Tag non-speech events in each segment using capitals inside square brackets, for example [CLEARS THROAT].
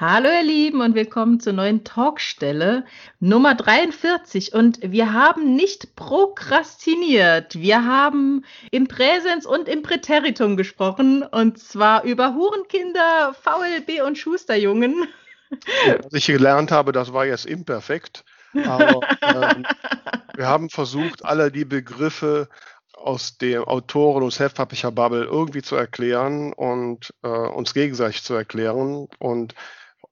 Hallo ihr Lieben und willkommen zur neuen Talkstelle Nummer 43 und wir haben nicht prokrastiniert, wir haben im Präsens und im Präteritum gesprochen und zwar über Hurenkinder, VLB und Schusterjungen. Was ich gelernt habe, das war jetzt imperfekt, aber ähm, [LAUGHS] wir haben versucht, alle die Begriffe aus dem Autoren- und Self-Publisher-Bubble irgendwie zu erklären und äh, uns gegenseitig zu erklären. Und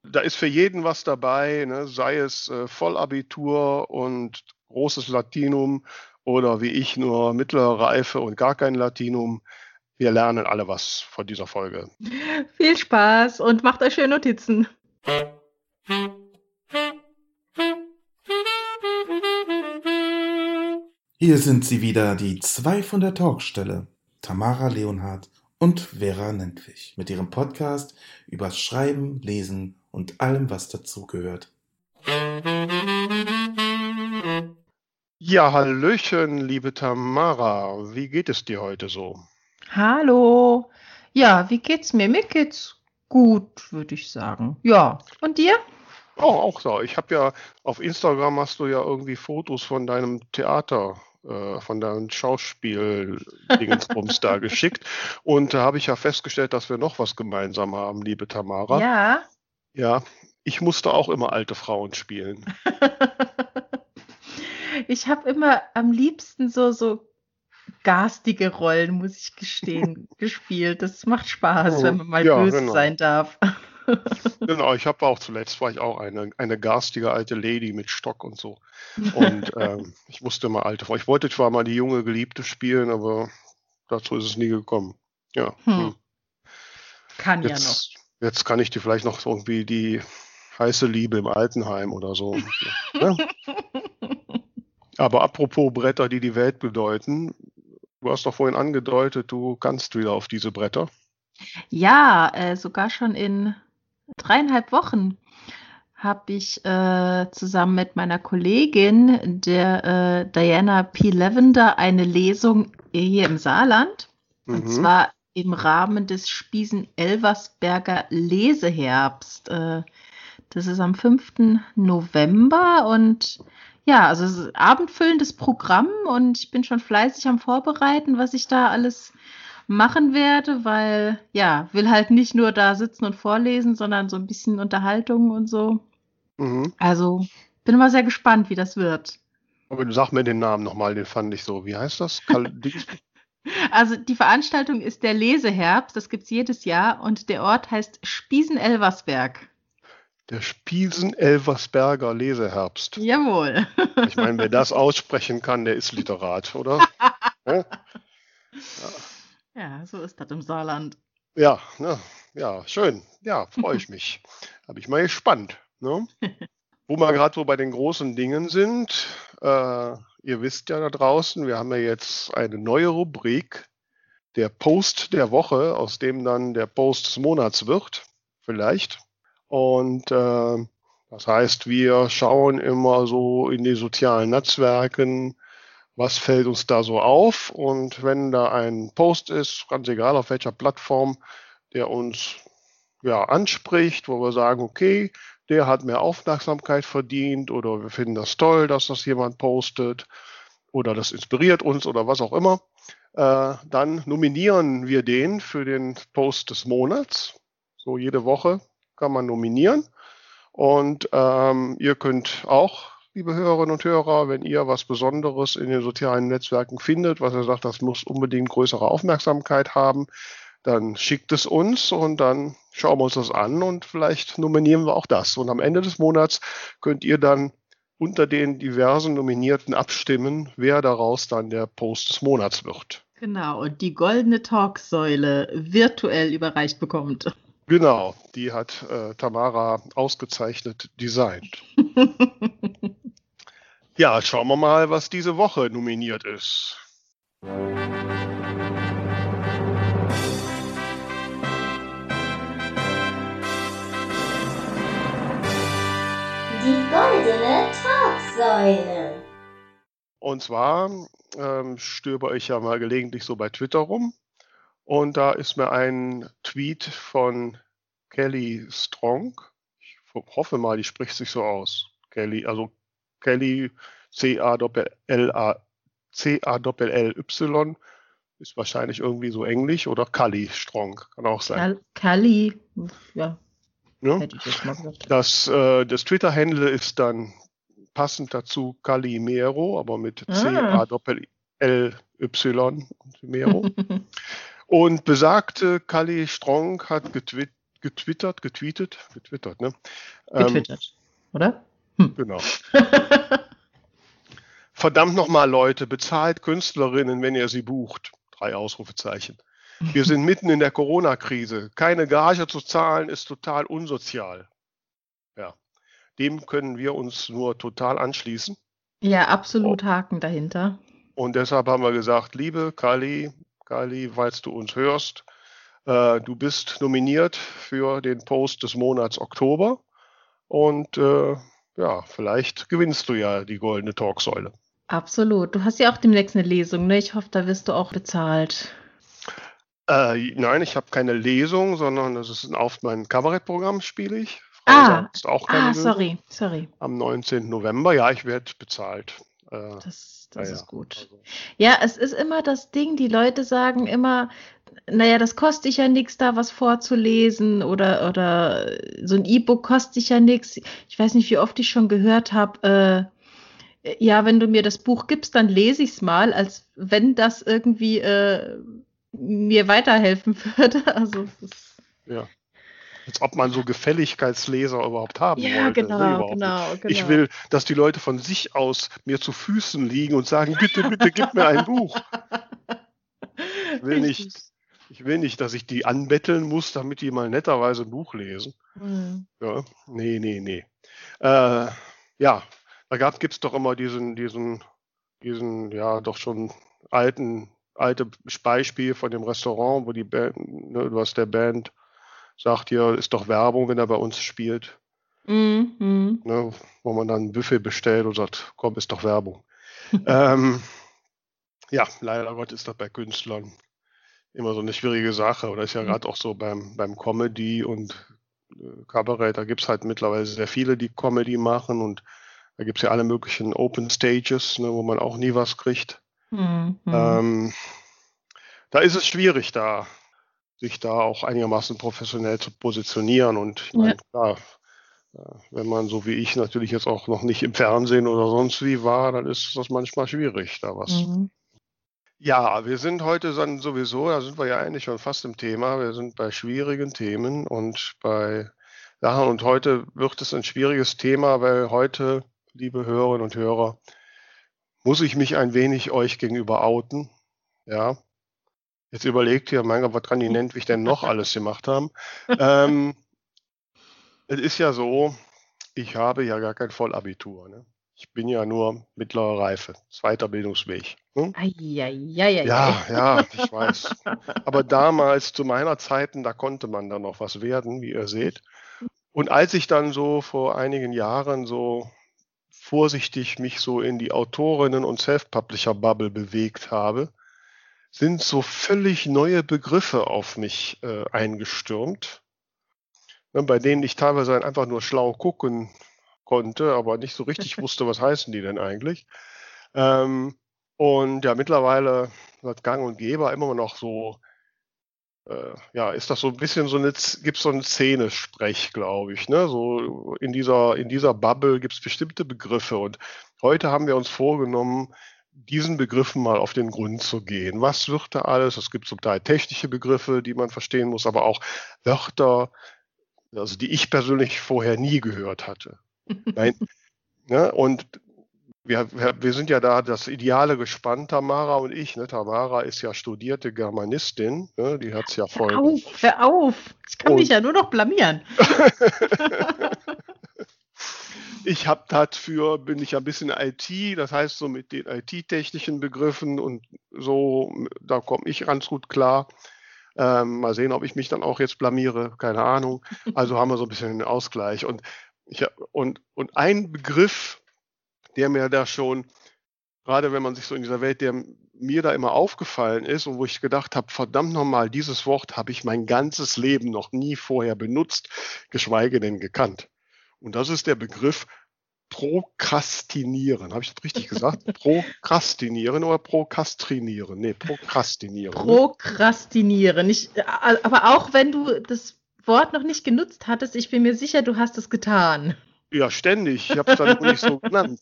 da ist für jeden was dabei, ne? sei es äh, Vollabitur und großes Latinum oder wie ich nur mittlere Reife und gar kein Latinum. Wir lernen alle was von dieser Folge. [LAUGHS] Viel Spaß und macht euch schöne Notizen. Hier sind sie wieder, die zwei von der Talkstelle, Tamara Leonhardt und Vera Nentwich, mit ihrem Podcast über Schreiben, Lesen und allem, was dazugehört. Ja, Hallöchen, liebe Tamara. Wie geht es dir heute so? Hallo. Ja, wie geht's mir? Mir geht's gut, würde ich sagen. Ja. Und dir? Oh, auch so. Ich habe ja auf Instagram hast du ja irgendwie Fotos von deinem Theater, äh, von deinem Schauspiel-Dingensbums [LAUGHS] da geschickt. Und da habe ich ja festgestellt, dass wir noch was gemeinsam haben, liebe Tamara. Ja. Ja, ich musste auch immer alte Frauen spielen. [LAUGHS] ich habe immer am liebsten so, so garstige Rollen, muss ich gestehen, [LAUGHS] gespielt. Das macht Spaß, oh, wenn man mal ja, böse genau. sein darf. [LAUGHS] genau, ich habe auch zuletzt war ich auch eine, eine garstige alte Lady mit Stock und so. Und ähm, ich musste mal alte Frau. Ich wollte zwar mal die junge Geliebte spielen, aber dazu ist es nie gekommen. Ja. Hm. Hm. Kann jetzt, ja noch. Jetzt kann ich dir vielleicht noch irgendwie die heiße Liebe im Altenheim oder so. ne? Aber apropos Bretter, die die Welt bedeuten, du hast doch vorhin angedeutet, du kannst wieder auf diese Bretter. Ja, äh, sogar schon in dreieinhalb Wochen habe ich äh, zusammen mit meiner Kollegin, der äh, Diana P. Lavender, eine Lesung hier im Saarland. Mhm. Und zwar im Rahmen des Spiesen-Elversberger Leseherbst. Äh, das ist am 5. November und ja, also es ist abendfüllendes Programm und ich bin schon fleißig am Vorbereiten, was ich da alles machen werde, weil ja, will halt nicht nur da sitzen und vorlesen, sondern so ein bisschen Unterhaltung und so. Mhm. Also bin immer sehr gespannt, wie das wird. Aber du sag mir den Namen nochmal, den fand ich so. Wie heißt das? [LAUGHS] Also die Veranstaltung ist der Leseherbst, das gibt es jedes Jahr und der Ort heißt Spiesen-Elversberg. Der Spiesen-Elversberger Leseherbst. Jawohl. Ich meine, wer das aussprechen kann, der ist Literat, oder? [LAUGHS] ja. ja, so ist das im Saarland. Ja, ne? ja, schön. Ja, freue ich mich. Habe ich mal gespannt. Ne? [LAUGHS] Wo wir gerade so bei den großen Dingen sind, äh, ihr wisst ja da draußen, wir haben ja jetzt eine neue Rubrik, der Post der Woche, aus dem dann der Post des Monats wird, vielleicht. Und äh, das heißt, wir schauen immer so in die sozialen Netzwerken, was fällt uns da so auf. Und wenn da ein Post ist, ganz egal auf welcher Plattform, der uns ja, anspricht, wo wir sagen, okay, der hat mehr Aufmerksamkeit verdient oder wir finden das toll, dass das jemand postet oder das inspiriert uns oder was auch immer, äh, dann nominieren wir den für den Post des Monats. So jede Woche kann man nominieren. Und ähm, ihr könnt auch, liebe Hörerinnen und Hörer, wenn ihr was Besonderes in den sozialen Netzwerken findet, was ihr sagt, das muss unbedingt größere Aufmerksamkeit haben, dann schickt es uns und dann schauen wir uns das an und vielleicht nominieren wir auch das. Und am Ende des Monats könnt ihr dann unter den diversen Nominierten abstimmen, wer daraus dann der Post des Monats wird. Genau, und die goldene Talksäule virtuell überreicht bekommt. Genau, die hat äh, Tamara ausgezeichnet designt. [LAUGHS] ja, schauen wir mal, was diese Woche nominiert ist. Goldene Talksäule. Und zwar ähm, stöber ich ja mal gelegentlich so bei Twitter rum. Und da ist mir ein Tweet von Kelly Strong, ich hoffe mal, die spricht sich so aus. Kelly, also Kelly C-A-L-L-Y ist wahrscheinlich irgendwie so englisch oder Kali Strong, kann auch sein. Kali, ja. Ja? Hätte ich jetzt mal gesagt. Das, äh, das Twitter-Handle ist dann passend dazu Calimero, aber mit ah. C-A-L-L-Y Mero. [LAUGHS] Und besagte Kali Strong hat getwittert, getwittert, getweetet, getwittert, ne? Ähm, getwittert, ähm, oder? Hm. Genau. [LAUGHS] Verdammt nochmal, Leute, bezahlt Künstlerinnen, wenn ihr sie bucht. Drei Ausrufezeichen. Wir sind mitten in der Corona-Krise. Keine Gage zu zahlen ist total unsozial. Ja, dem können wir uns nur total anschließen. Ja, absolut Haken dahinter. Und deshalb haben wir gesagt, liebe Kali, Kali, falls du uns hörst, äh, du bist nominiert für den Post des Monats Oktober und äh, ja, vielleicht gewinnst du ja die goldene Talksäule. Absolut. Du hast ja auch demnächst eine Lesung, ne? Ich hoffe, da wirst du auch bezahlt. Äh, nein, ich habe keine Lesung, sondern das ist auf mein Kabarettprogramm spiele ich. ah, auch keine ah sorry, Lesung. sorry. Am 19. November, ja, ich werde bezahlt. Äh, das das ja, ist gut. Also. Ja, es ist immer das Ding, die Leute sagen immer, naja, das kostet ja nichts, da was vorzulesen oder, oder so ein E-Book kostet ja nichts. Ich weiß nicht, wie oft ich schon gehört habe, äh, ja, wenn du mir das Buch gibst, dann lese ich es mal, als wenn das irgendwie äh, mir weiterhelfen würde. [LAUGHS] Also ja. Als ob man so Gefälligkeitsleser überhaupt haben ja, wollte. Genau, nee, genau, genau. Ich will, dass die Leute von sich aus mir zu Füßen liegen und sagen, bitte, bitte, gib mir ein Buch. Ich will nicht, ich will nicht, dass ich die anbetteln muss, damit die mal netterweise ein Buch lesen. Mhm. Ja, nee, nee, nee. Äh, ja, da gibt es doch immer diesen, diesen, diesen, ja, doch schon alten, alte Beispiel von dem Restaurant, wo die Band, ne, was der Band sagt, hier ist doch Werbung, wenn er bei uns spielt. Mhm. Ne, wo man dann ein Buffet bestellt und sagt, komm, ist doch Werbung. [LAUGHS] ähm, ja, leider Gott ist das bei Künstlern immer so eine schwierige Sache. Oder ist ja mhm. gerade auch so beim, beim Comedy und äh, Kabarett, da gibt es halt mittlerweile sehr viele, die Comedy machen und da gibt es ja alle möglichen Open Stages, ne, wo man auch nie was kriegt. Mhm. Ähm, da ist es schwierig, da sich da auch einigermaßen professionell zu positionieren. Und ich meine, ja. klar, äh, wenn man so wie ich natürlich jetzt auch noch nicht im Fernsehen oder sonst wie war, dann ist das manchmal schwierig, da was. Mhm. Ja, wir sind heute dann sowieso, da sind wir ja eigentlich schon fast im Thema, wir sind bei schwierigen Themen und bei Sachen und heute wird es ein schwieriges Thema, weil heute liebe Hörerinnen und Hörer, muss ich mich ein wenig euch gegenüber outen. Ja. Jetzt überlegt ihr, mein Gott, was kann die Nentwich denn noch alles gemacht haben? [LAUGHS] ähm, es ist ja so, ich habe ja gar kein Vollabitur. Ne? Ich bin ja nur mittlere Reife, zweiter Bildungsweg. Hm? ja, ja, ich weiß. Aber damals, zu meiner Zeiten, da konnte man dann noch was werden, wie ihr seht. Und als ich dann so vor einigen Jahren so vorsichtig mich so in die Autorinnen- und Self-Publisher-Bubble bewegt habe, sind so völlig neue Begriffe auf mich äh, eingestürmt, ne, bei denen ich teilweise einfach nur schlau gucken konnte, aber nicht so richtig [LAUGHS] wusste, was heißen die denn eigentlich. Ähm, und ja, mittlerweile wird Gang und Geber immer noch so äh, ja, ist das so ein bisschen so eine, gibt es so einen Szenesprech, glaube ich. Ne? So in dieser, in dieser Bubble gibt es bestimmte Begriffe. Und heute haben wir uns vorgenommen, diesen Begriffen mal auf den Grund zu gehen. Was wird da alles? Es gibt zum Teil technische Begriffe, die man verstehen muss, aber auch Wörter, also die ich persönlich vorher nie gehört hatte. [LAUGHS] Nein, ne? Und wir, wir, sind ja da das Ideale gespannt, Tamara und ich. Ne? Tamara ist ja studierte Germanistin, ne? die hat es ja voll. Hör auf, hör auf. Ich kann und, mich ja nur noch blamieren. [LAUGHS] [LAUGHS] ich habe dafür, bin ich ein bisschen IT, das heißt so mit den IT-technischen Begriffen und so, da komme ich ganz gut klar. Ähm, mal sehen, ob ich mich dann auch jetzt blamiere, keine Ahnung. Also haben wir so ein bisschen einen Ausgleich. Und, ich, und, und ein Begriff, der mir da schon, gerade wenn man sich so in dieser Welt, der mir da immer aufgefallen ist und wo ich gedacht habe, verdammt nochmal, dieses Wort habe ich mein ganzes Leben noch nie vorher benutzt, geschweige denn gekannt. Und das ist der Begriff Prokrastinieren. Habe ich das richtig gesagt? [LAUGHS] Prokrastinieren oder Prokrastinieren? Nee, Prokrastinieren. ne? Prokrastinieren. Ich, äh, aber auch wenn du das Wort noch nicht genutzt hattest, ich bin mir sicher, du hast es getan. Ja, ständig. Ich habe es dann nicht so [LAUGHS] genannt.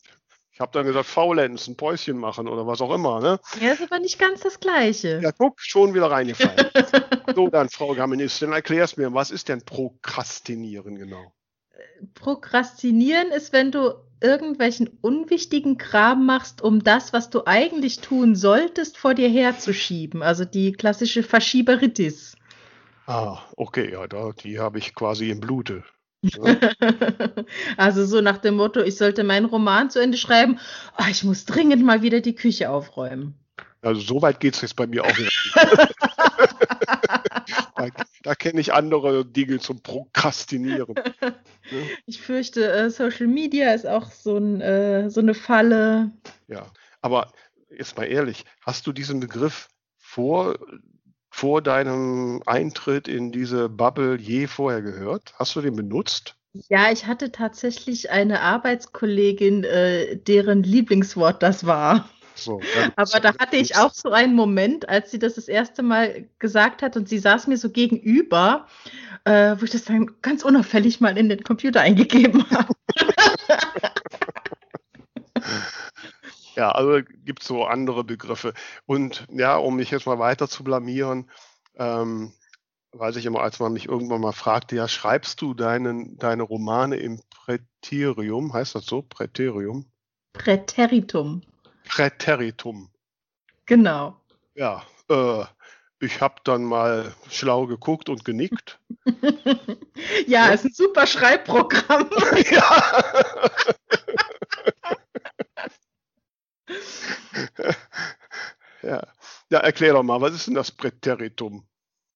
Ich habe dann gesagt, faulenzen, Päuschen machen oder was auch immer. Ne? Ja, ist aber nicht ganz das Gleiche. Ja, guck, schon wieder reingefallen. [LAUGHS] so, dann, Frau Gamenistin, erklär's mir, was ist denn Prokrastinieren genau? Prokrastinieren ist, wenn du irgendwelchen unwichtigen Kram machst, um das, was du eigentlich tun solltest, vor dir herzuschieben. Also die klassische Verschieberitis. Ah, okay, ja, da, die habe ich quasi im Blute. [LAUGHS] Also so nach dem Motto, ich sollte meinen Roman zu Ende schreiben, ah, ich muss dringend mal wieder die Küche aufräumen. Also so weit geht es jetzt bei mir auch nicht. [LAUGHS] da da kenne ich andere Dinge zum Prokrastinieren. Ne? Ich fürchte, äh, Social Media ist auch so, ein, äh, so eine Falle. Ja, aber jetzt mal ehrlich, hast du diesen Begriff vor, vor deinem Eintritt in diese Bubble je vorher gehört? Hast du den benutzt? Ja, ich hatte tatsächlich eine Arbeitskollegin, äh, deren Lieblingswort das war. So, [LAUGHS] Aber da hatte ich auch so einen Moment, als sie das das erste Mal gesagt hat und sie saß mir so gegenüber, äh, wo ich das dann ganz unauffällig mal in den Computer eingegeben habe. [LAUGHS] [LAUGHS] Ja, also gibt es so andere Begriffe. Und ja, um mich jetzt mal weiter zu blamieren, ähm, weiß ich immer, als man mich irgendwann mal fragte, ja, schreibst du deinen, deine Romane im Präterium? Heißt das so? Präterium? Präteritum. Präteritum. Genau. Ja, äh, ich habe dann mal schlau geguckt und genickt. [LAUGHS] ja, ist ein super Schreibprogramm. [LAUGHS] ja. [LAUGHS] [LAUGHS] ja. ja, erklär doch mal, was ist denn das Präteritum?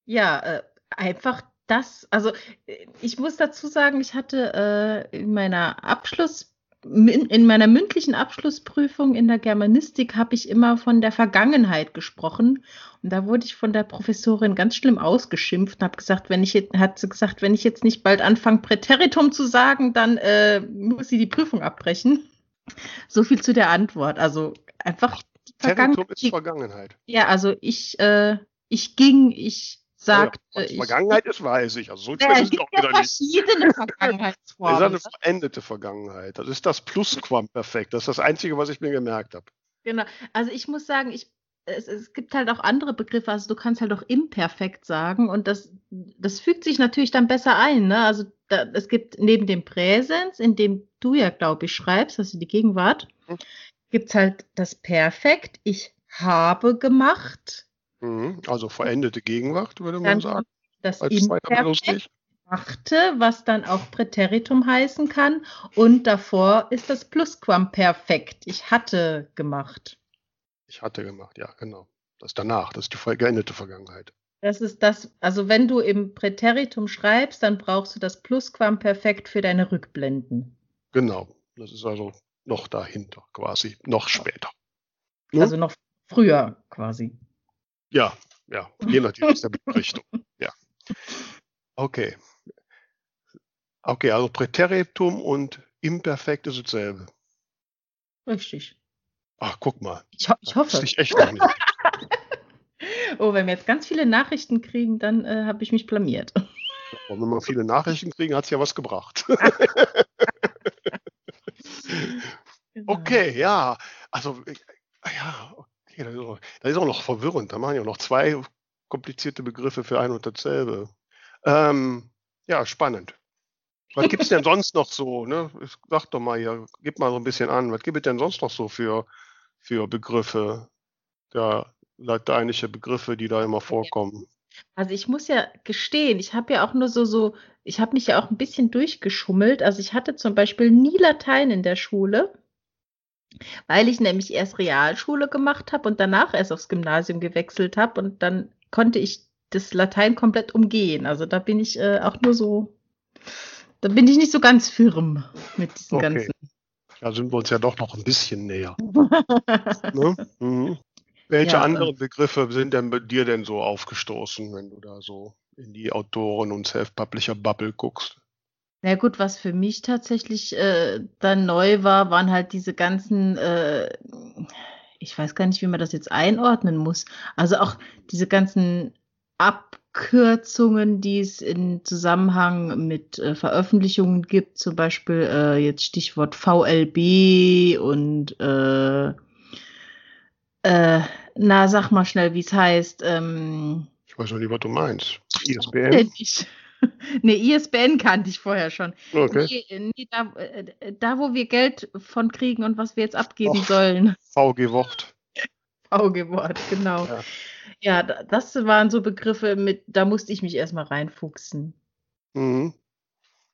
Ja, äh, einfach das. Also äh, ich muss dazu sagen, ich hatte äh, in meiner Abschluss, in, in meiner mündlichen Abschlussprüfung in der Germanistik habe ich immer von der Vergangenheit gesprochen. Und da wurde ich von der Professorin ganz schlimm ausgeschimpft und habe gesagt, wenn ich jetzt, hat sie gesagt, wenn ich jetzt nicht bald anfange, Präteritum zu sagen, dann äh, muss sie die Prüfung abbrechen. So viel zu der Antwort. Also einfach die Präteritum ist Vergangenheit. Vergangenheit. Ja, also ich, äh, ich ging, ich sagte, ja, ich, Vergangenheit ist, weiß ich. Also so Ja, es ist es [LAUGHS] ja wieder nicht. verschiedene [LAUGHS] Das ist Vergangenheitsformen. eine verendete Vergangenheit. Das ist das Plusquamperfekt. Das ist das Einzige, was ich mir gemerkt habe. Genau. Also ich muss sagen, ich, es, es gibt halt auch andere Begriffe. Also du kannst halt auch imperfekt sagen und das, das fügt sich natürlich dann besser ein. Ne? Also da, es gibt neben dem Präsens, in dem du ja, glaube ich, schreibst, also die Gegenwart, Mhm. Gibt es halt das Perfekt. Ich habe gemacht. Mhm. Also verendete Gegenwart, würde man Dann sagen. das Als Imperfekt. Machte, was dann auch Präteritum heißen kann. Und davor ist das Plusquamperfekt. Ich hatte gemacht. Ich hatte gemacht, ja, genau. Das danach, das ist die geendete Vergangenheit. Das ist das, also wenn du im Präteritum schreibst, dann brauchst du das Plusquamperfekt für deine Rückblenden. Genau. Das ist also noch dahinter quasi, noch später. Ja. Also noch früher quasi. Ja, ja, je [LAUGHS] nachdem aus der Richtung. Ja. Okay. Okay, also Präteritum und Imperfekt ist dasselbe. Richtig. Ach, guck mal. Ich, ho ich hoffe. ich echt noch [LAUGHS] nicht. Oh, wenn wir jetzt ganz viele Nachrichten kriegen, dann äh, habe ich mich blamiert. Und wenn wir viele Nachrichten kriegen, hat es ja was gebracht. [LAUGHS] Genau. Okay, ja. Also, äh, ja, okay, das ist, auch, das ist auch noch verwirrend. Da machen ja noch zwei komplizierte Begriffe für ein und dasselbe. Ähm, ja, spannend. Was gibt es denn [LAUGHS] sonst noch so? Ne? Sag doch mal hier, gib mal so ein bisschen an. Was gibt es denn sonst noch so für, für Begriffe? Ja, lateinische Begriffe, die da immer vorkommen. Also ich muss ja gestehen, ich habe ja auch nur so, so, ich habe mich ja auch ein bisschen durchgeschummelt. Also ich hatte zum Beispiel nie Latein in der Schule, weil ich nämlich erst Realschule gemacht habe und danach erst aufs Gymnasium gewechselt habe und dann konnte ich das Latein komplett umgehen. Also da bin ich äh, auch nur so, da bin ich nicht so ganz firm mit diesen Okay. ganzen. Da sind wir uns ja doch noch ein bisschen näher. [LAUGHS] Ne? Mhm. Welche Ja, anderen Begriffe sind denn bei dir denn so aufgestoßen, wenn du da so in die Autoren- und Self-Publisher-Bubble guckst? Na gut, was für mich tatsächlich äh, dann neu war, waren halt diese ganzen, äh, ich weiß gar nicht, wie man das jetzt einordnen muss. Also auch diese ganzen Abkürzungen, die es in Zusammenhang mit äh, Veröffentlichungen gibt, zum Beispiel äh, jetzt Stichwort VLB und äh, äh, na, sag mal schnell, wie es heißt. Ähm, Ich weiß noch nicht, was du meinst. ISBN? Kenn ich. [LAUGHS] nee, ISBN kannte ich vorher schon. Okay. Nee, nee, da, äh, da, wo wir Geld von kriegen und was wir jetzt abgeben Och. sollen. [LAUGHS] VG Wort. Auge-Wort, genau. Ja. Ja, da- das waren so Begriffe, mit, da musste ich mich erstmal reinfuchsen. Mhm.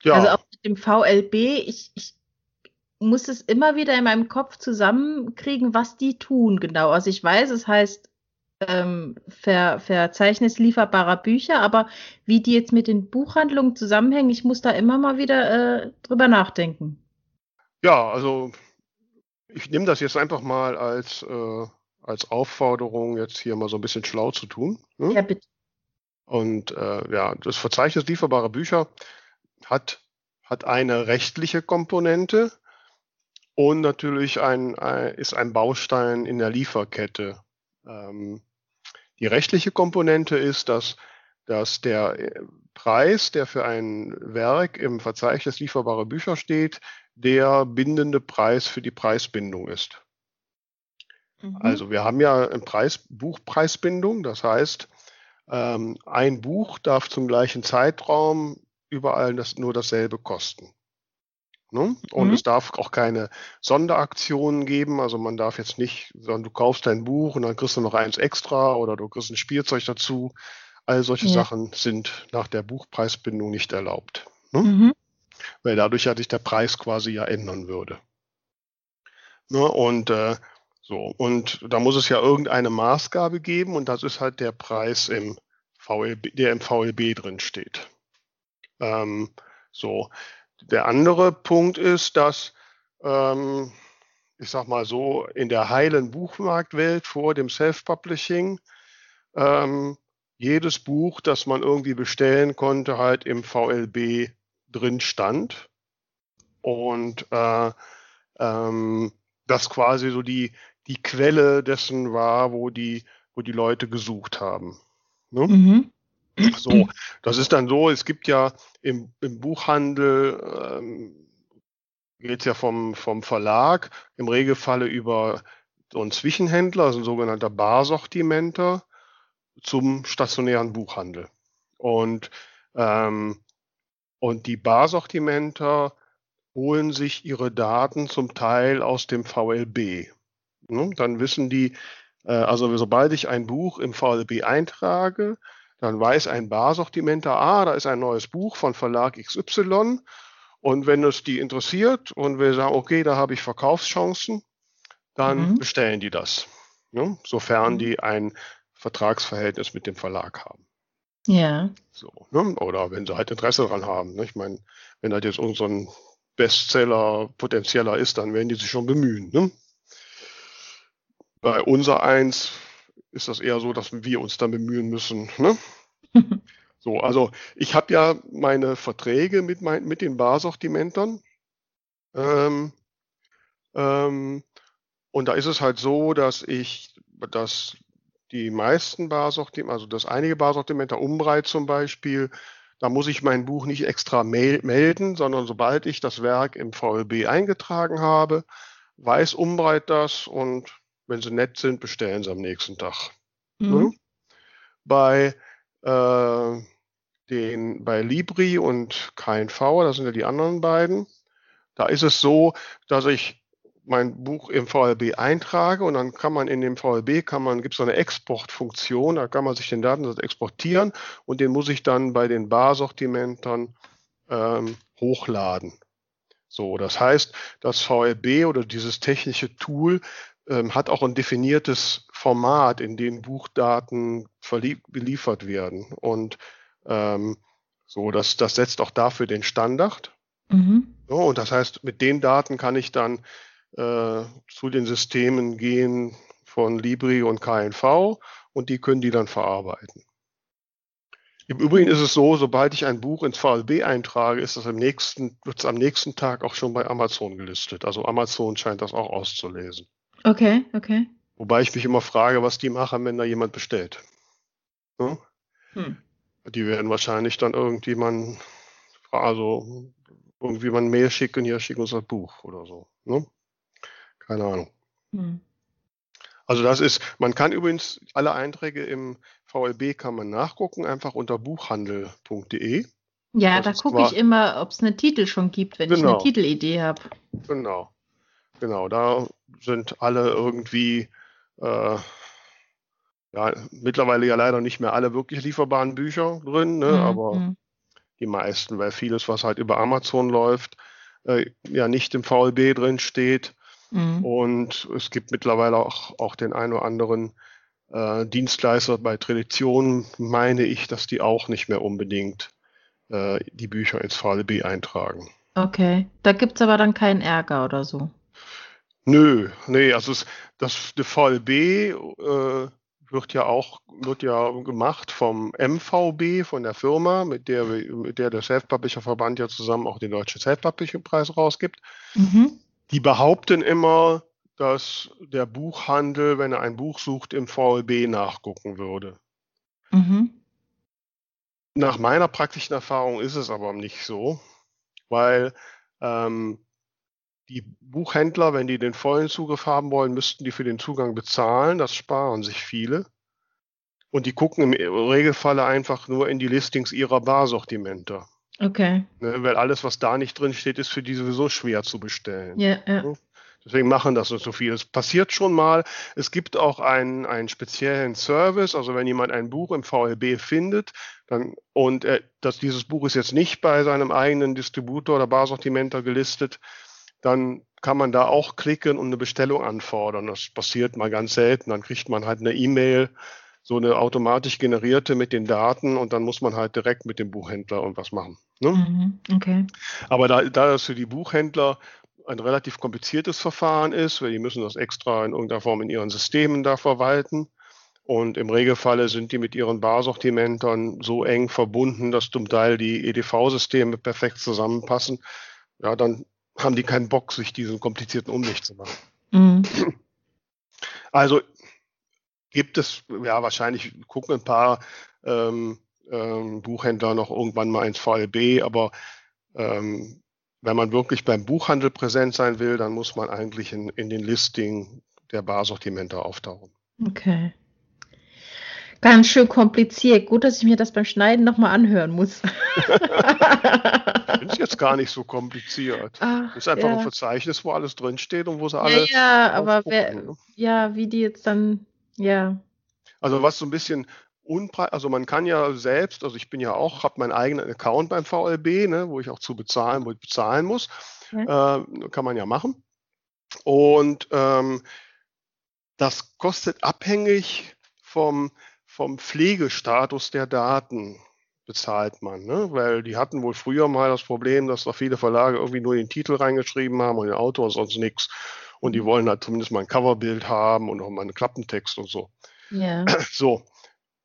Ja, Also auch mit dem VLB, ich, ich muss es immer wieder in meinem Kopf zusammenkriegen, was die tun, genau. Also ich weiß, es heißt ähm, Ver, Verzeichnis lieferbarer Bücher, aber wie die jetzt mit den Buchhandlungen zusammenhängen, ich muss da immer mal wieder äh, drüber nachdenken. ja, also ich nehme das jetzt einfach mal als, äh, als Aufforderung, jetzt hier mal so ein bisschen schlau zu tun. Ne? Ja, bitte. Und äh, ja, das Verzeichnis lieferbarer Bücher hat, hat eine rechtliche Komponente und natürlich ein, ein, ist ein Baustein in der Lieferkette. Ähm, die rechtliche Komponente ist, dass, dass der äh, Preis, der für ein Werk im Verzeichnis lieferbarer Bücher steht, der bindende Preis für die Preisbindung ist. Mhm. Also wir haben ja ein Preis, Buchpreisbindung, das heißt, ähm, ein Buch darf zum gleichen Zeitraum überall das, nur dasselbe kosten. Ne? Und Mhm. es darf auch keine Sonderaktionen geben. Also man darf jetzt nicht, sondern du kaufst dein Buch und dann kriegst du noch eins extra oder du kriegst ein Spielzeug dazu. All solche Ja. Sachen sind nach der Buchpreisbindung nicht erlaubt. Ne? Mhm. weil dadurch ja sich der Preis quasi ja ändern würde. Ne, und äh, so, und da muss es ja irgendeine Maßgabe geben und das ist halt der Preis im VLB, der im VLB drin steht. Ähm, so, der andere Punkt ist, dass ähm, ich sag mal so, in der heilen Buchmarktwelt vor dem Self-Publishing ähm, jedes Buch, das man irgendwie bestellen konnte, halt im VLB drin stand. Und äh, ähm, das quasi so die, die Quelle dessen war, wo die, wo die Leute gesucht haben. Ne? Mhm. So, das ist dann so, es gibt ja im, im Buchhandel, ähm, geht ja vom, vom Verlag im Regelfalle über so einen Zwischenhändler, also ein sogenannter Barsortimenter, zum stationären Buchhandel. Und, ähm, und die Barsortimenter holen sich ihre Daten zum Teil aus dem VLB. Dann wissen die, äh, also sobald ich ein Buch im VLB eintrage, dann weiß ein Barsortimenter, ah, da ist ein neues Buch von Verlag XY. Und wenn es die interessiert und wir sagen, okay, da habe ich Verkaufschancen, dann Mhm. bestellen die das. Ne? Sofern Mhm. die ein Vertragsverhältnis mit dem Verlag haben. Ja. So, ne? Oder wenn sie halt Interesse daran haben. Ne? Ich meine, wenn das jetzt so ein Bestseller potenzieller ist, dann werden die sich schon bemühen. Ne? Bei unser eins ist das eher so, dass wir uns dann bemühen müssen. Ne? [LAUGHS] So, also ich habe ja meine Verträge mit, mein, mit den Barsortimentern. Ähm, ähm, und da ist es halt so, dass ich, dass die meisten Barsortimenter, also das einige Barsortimenter, Umbreit zum Beispiel, da muss ich mein Buch nicht extra mail melden, sondern sobald ich das Werk im VLB eingetragen habe, weiß Umbreit das und wenn sie nett sind, bestellen sie am nächsten Tag. Mhm. Ne? Bei, äh, den, bei Libri und KNV, das sind ja die anderen beiden, da ist es so, dass ich mein Buch im VLB eintrage und dann kann man in dem VLB kann man gibt es so eine Exportfunktion, da kann man sich den Datensatz exportieren und den muss ich dann bei den Barsortimentern ähm, hochladen. So, das heißt, das VLB oder dieses technische Tool ähm, hat auch ein definiertes Format, in dem Buchdaten geliefert werden. Und ähm, so, das, das setzt auch dafür den Standard. Mhm. So, und das heißt, mit den Daten kann ich dann äh, zu den Systemen gehen von Libri und KNV und die können die dann verarbeiten. Im Übrigen ist es so, sobald ich ein Buch ins VLB eintrage, ist das am nächsten, wird es am nächsten Tag auch schon bei Amazon gelistet. Also Amazon scheint das auch auszulesen. Okay, okay. Wobei ich mich immer frage, was die machen, wenn da jemand bestellt. Ne? Hm. Die werden wahrscheinlich dann irgendjemand, also irgendwie mal ein Mail schicken, hier schicken uns das Buch oder so. Ne? Keine Ahnung. Hm. Also das ist, man kann übrigens alle Einträge im VLB kann man nachgucken, einfach unter buchhandel.de. Ja, Das da gucke ich immer, ob es einen Titel schon gibt, wenn ich Genau. eine Titelidee habe. Genau. Genau, da sind alle irgendwie, äh, ja, mittlerweile ja leider nicht mehr alle wirklich lieferbaren Bücher drin, ne, Hm, aber hm. die meisten, weil vieles, was halt über Amazon läuft, äh, ja nicht im VLB drin steht. Hm. Und es gibt mittlerweile auch, auch den ein oder anderen äh, Dienstleister bei Tradition, meine ich, dass die auch nicht mehr unbedingt äh, die Bücher ins VLB eintragen. Okay. Da gibt es aber dann keinen Ärger oder so. Nö, nee, also es, das der VLB äh, wird ja auch wird ja gemacht vom MVB, von der Firma, mit der mit der der Self-Publisher Verband ja zusammen auch den deutschen Self-Publishing Preis rausgibt. Mhm. Die behaupten immer, dass der Buchhandel, wenn er ein Buch sucht, im VLB nachgucken würde. Mhm. Nach meiner praktischen Erfahrung ist es aber nicht so, weil ähm, die Buchhändler, wenn die den vollen Zugriff haben wollen, müssten die für den Zugang bezahlen. Das sparen sich viele. Und die gucken im Regelfalle einfach nur in die Listings ihrer Barsortimenter. Okay. Ne? Weil alles, was da nicht drin steht, ist für die sowieso schwer zu bestellen. Ja, ja. Deswegen machen das nicht so viel. Es passiert schon mal. Es gibt auch einen, einen speziellen Service. Also wenn jemand ein Buch im VLB findet dann, und er, dass dieses Buch ist jetzt nicht bei seinem eigenen Distributor oder Barsortimenter gelistet, dann kann man da auch klicken und eine Bestellung anfordern. Das passiert mal ganz selten. Dann kriegt man halt eine E-Mail, so eine automatisch generierte mit den Daten und dann muss man halt direkt mit dem Buchhändler irgendwas machen. Ne? Mhm. Okay. Aber da, da das für die Buchhändler ein relativ kompliziertes Verfahren ist, weil die müssen das extra in irgendeiner Form in ihren Systemen da verwalten. Und im Regelfalle sind die mit ihren Barsortimentern so eng verbunden, dass zum Teil die EDV-Systeme perfekt zusammenpassen. Ja, dann haben die keinen Bock, sich diesen komplizierten Umweg zu machen. Mhm. [CLEARS THROAT] Also gibt es, ja, wahrscheinlich gucken ein paar ähm, ähm, Buchhändler noch irgendwann mal ins VLB, aber ähm, wenn man wirklich beim Buchhandel präsent sein will, dann muss man eigentlich in, in den Listing der Barsortimente auftauchen. Okay. Ganz schön kompliziert. Gut, dass ich mir das beim Schneiden nochmal anhören muss. [LAUGHS] Ist jetzt gar nicht so kompliziert. Ach, Das ist einfach ein ja. Verzeichnis, wo alles drinsteht und wo sie Ja, alle ja, drauf aber wer, ne? ja, wie die jetzt dann, ja. Also was so ein bisschen unpre also man kann ja selbst, also ich bin ja auch, habe meinen eigenen Account beim VLB, ne, wo ich auch zu bezahlen, wo ich bezahlen muss, äh, kann man ja machen. Und ähm, das kostet abhängig vom, vom Pflegestatus der Daten bezahlt man, ne? weil die hatten wohl früher mal das Problem, dass da viele Verlage irgendwie nur den Titel reingeschrieben haben und den Autor und sonst nichts. Und die wollen halt zumindest mal ein Coverbild haben und auch mal einen Klappentext und so. Ja. [CLEARS THROAT] So.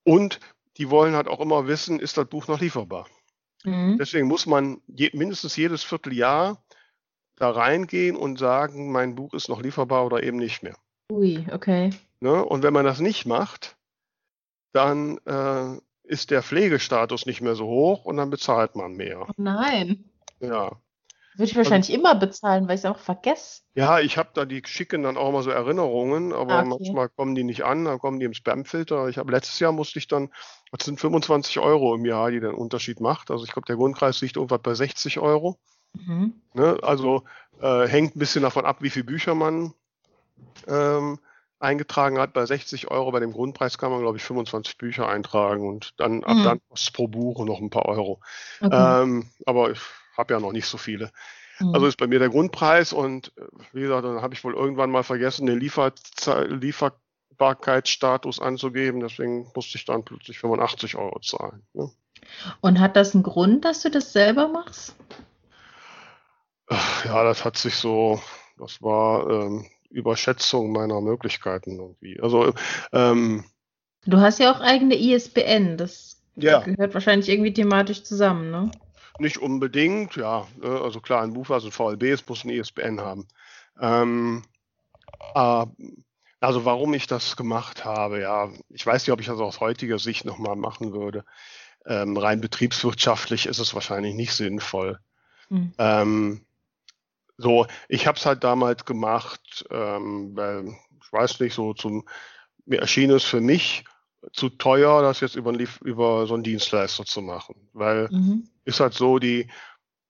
Und die wollen halt auch immer wissen, ist das Buch noch lieferbar? Mhm. Deswegen muss man je, mindestens jedes Vierteljahr da reingehen und sagen, mein Buch ist noch lieferbar oder eben nicht mehr. Ui, okay. Ne? Und wenn man das nicht macht, dann äh, ist der Pflegestatus nicht mehr so hoch und dann bezahlt man mehr. Oh nein. Ja. Würde ich wahrscheinlich immer bezahlen, weil ich es auch vergesse. Ja, ich habe da, die schicken dann auch mal so Erinnerungen, aber Ah, okay. manchmal kommen die nicht an, dann kommen die im Spamfilter. Ich habe letztes Jahr musste ich dann, das sind 25 Euro im Jahr, die den Unterschied macht. Also ich glaube, der Grundpreis liegt irgendwas bei 60 Euro. Mhm. Ne? Also äh, hängt ein bisschen davon ab, wie viele Bücher man ähm, eingetragen hat. Bei 60 Euro, bei dem Grundpreis kann man, glaube ich, 25 Bücher eintragen und dann ab Mhm. dann pro Buch noch ein paar Euro. Okay. Ähm, aber ich habe ja noch nicht so viele. Mhm. Also ist bei mir der Grundpreis und äh, wie gesagt, dann habe ich wohl irgendwann mal vergessen, den Lieferbarkeitsstatus anzugeben. Deswegen musste ich dann plötzlich 85 Euro zahlen. Ne? Und hat das einen Grund, dass du das selber machst? Ach, Ja, das hat sich so, das war ähm, Überschätzung meiner Möglichkeiten irgendwie. Also ähm, Du hast ja auch eigene ISBN. Das Ja. Gehört wahrscheinlich irgendwie thematisch zusammen, ne? Nicht unbedingt, ja. ne, Also klar, ein Buch, was ein VLB ist, muss ein ISBN haben. Ähm, äh, also warum ich das gemacht habe, ja, ich weiß nicht, ob ich das aus heutiger Sicht nochmal machen würde. Ähm, rein betriebswirtschaftlich ist es wahrscheinlich nicht sinnvoll. Hm. Ähm, so, ich habe es halt damals gemacht, ähm, weil ich weiß nicht, so zum mir erschien es für mich zu teuer, das jetzt über, über so einen Dienstleister zu machen, weil Mhm. ist halt so, die,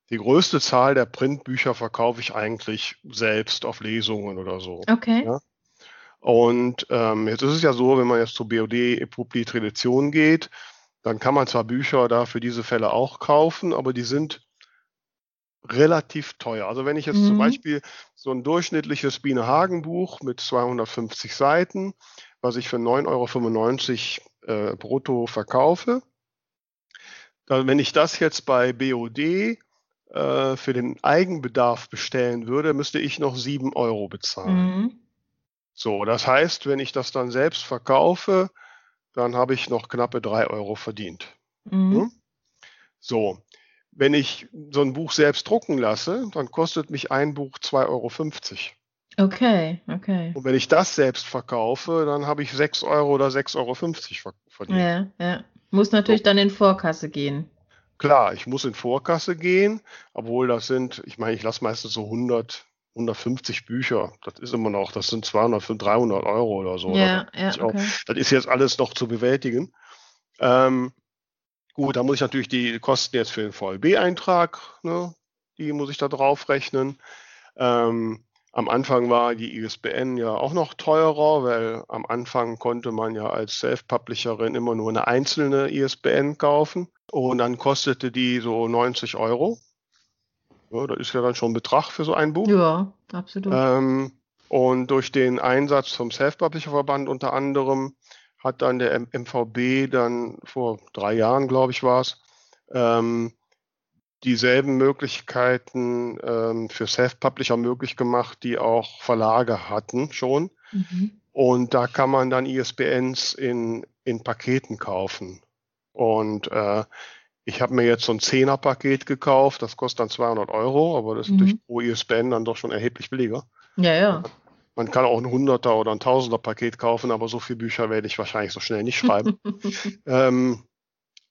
die größte Zahl der Printbücher verkaufe ich eigentlich selbst auf Lesungen oder so. Okay. Ja. Und ähm, jetzt ist es ja so, wenn man jetzt zur BOD Publi Tradition geht, dann kann man zwar Bücher da für diese Fälle auch kaufen, aber die sind relativ teuer. Also wenn ich jetzt zum Mhm. Beispiel so ein durchschnittliches Biene Hagen Buch mit 250 Seiten, was ich für 9,95 Euro äh, brutto verkaufe, dann, wenn ich das jetzt bei BOD äh, für den Eigenbedarf bestellen würde, müsste ich noch 7 Euro bezahlen. Mhm. So, das heißt, wenn ich das dann selbst verkaufe, dann habe ich noch knappe 3 Euro verdient. Mhm. Hm? So, wenn ich so ein Buch selbst drucken lasse, dann kostet mich ein Buch 2,50 Euro. Okay, okay. Und wenn ich das selbst verkaufe, dann habe ich 6 Euro oder 6,50 Euro ver- verdient. Ja, ja. Muss natürlich dann in Vorkasse gehen. Klar, ich muss in Vorkasse gehen, obwohl das sind, ich meine, ich lasse meistens so 100, 150 Bücher. Das ist immer noch, das sind 200, 300 Euro oder so. Ja, oder ja, 50 Euro. okay. Das ist jetzt alles noch zu bewältigen. Ähm, gut, da muss ich natürlich die Kosten jetzt für den VLB-Eintrag, ne, die muss ich da drauf rechnen. Ähm, am Anfang war die ISBN ja auch noch teurer, weil am Anfang konnte man ja als Self-Publisherin immer nur eine einzelne ISBN kaufen und dann kostete die so 90 Euro. Ja, das ist ja dann schon ein Betrag für so ein Buch. Ja, absolut. Ähm, und durch den Einsatz vom Self-Publisher-Verband unter anderem hat dann der MVB dann vor drei Jahren, glaube ich, war es, ähm, dieselben Möglichkeiten ähm, für Self-Publisher möglich gemacht, die auch Verlage hatten schon. Mhm. Und da kann man dann ISBNs in, in Paketen kaufen. Und äh, ich habe mir jetzt so ein 10er-Paket gekauft, das kostet dann 200 Euro, aber das ist Mhm. durch pro ISBN dann doch schon erheblich billiger. Ja, ja. Man kann auch ein 100er oder ein 1000er Paket kaufen, aber so viele Bücher werde ich wahrscheinlich so schnell nicht schreiben. [LAUGHS] ähm,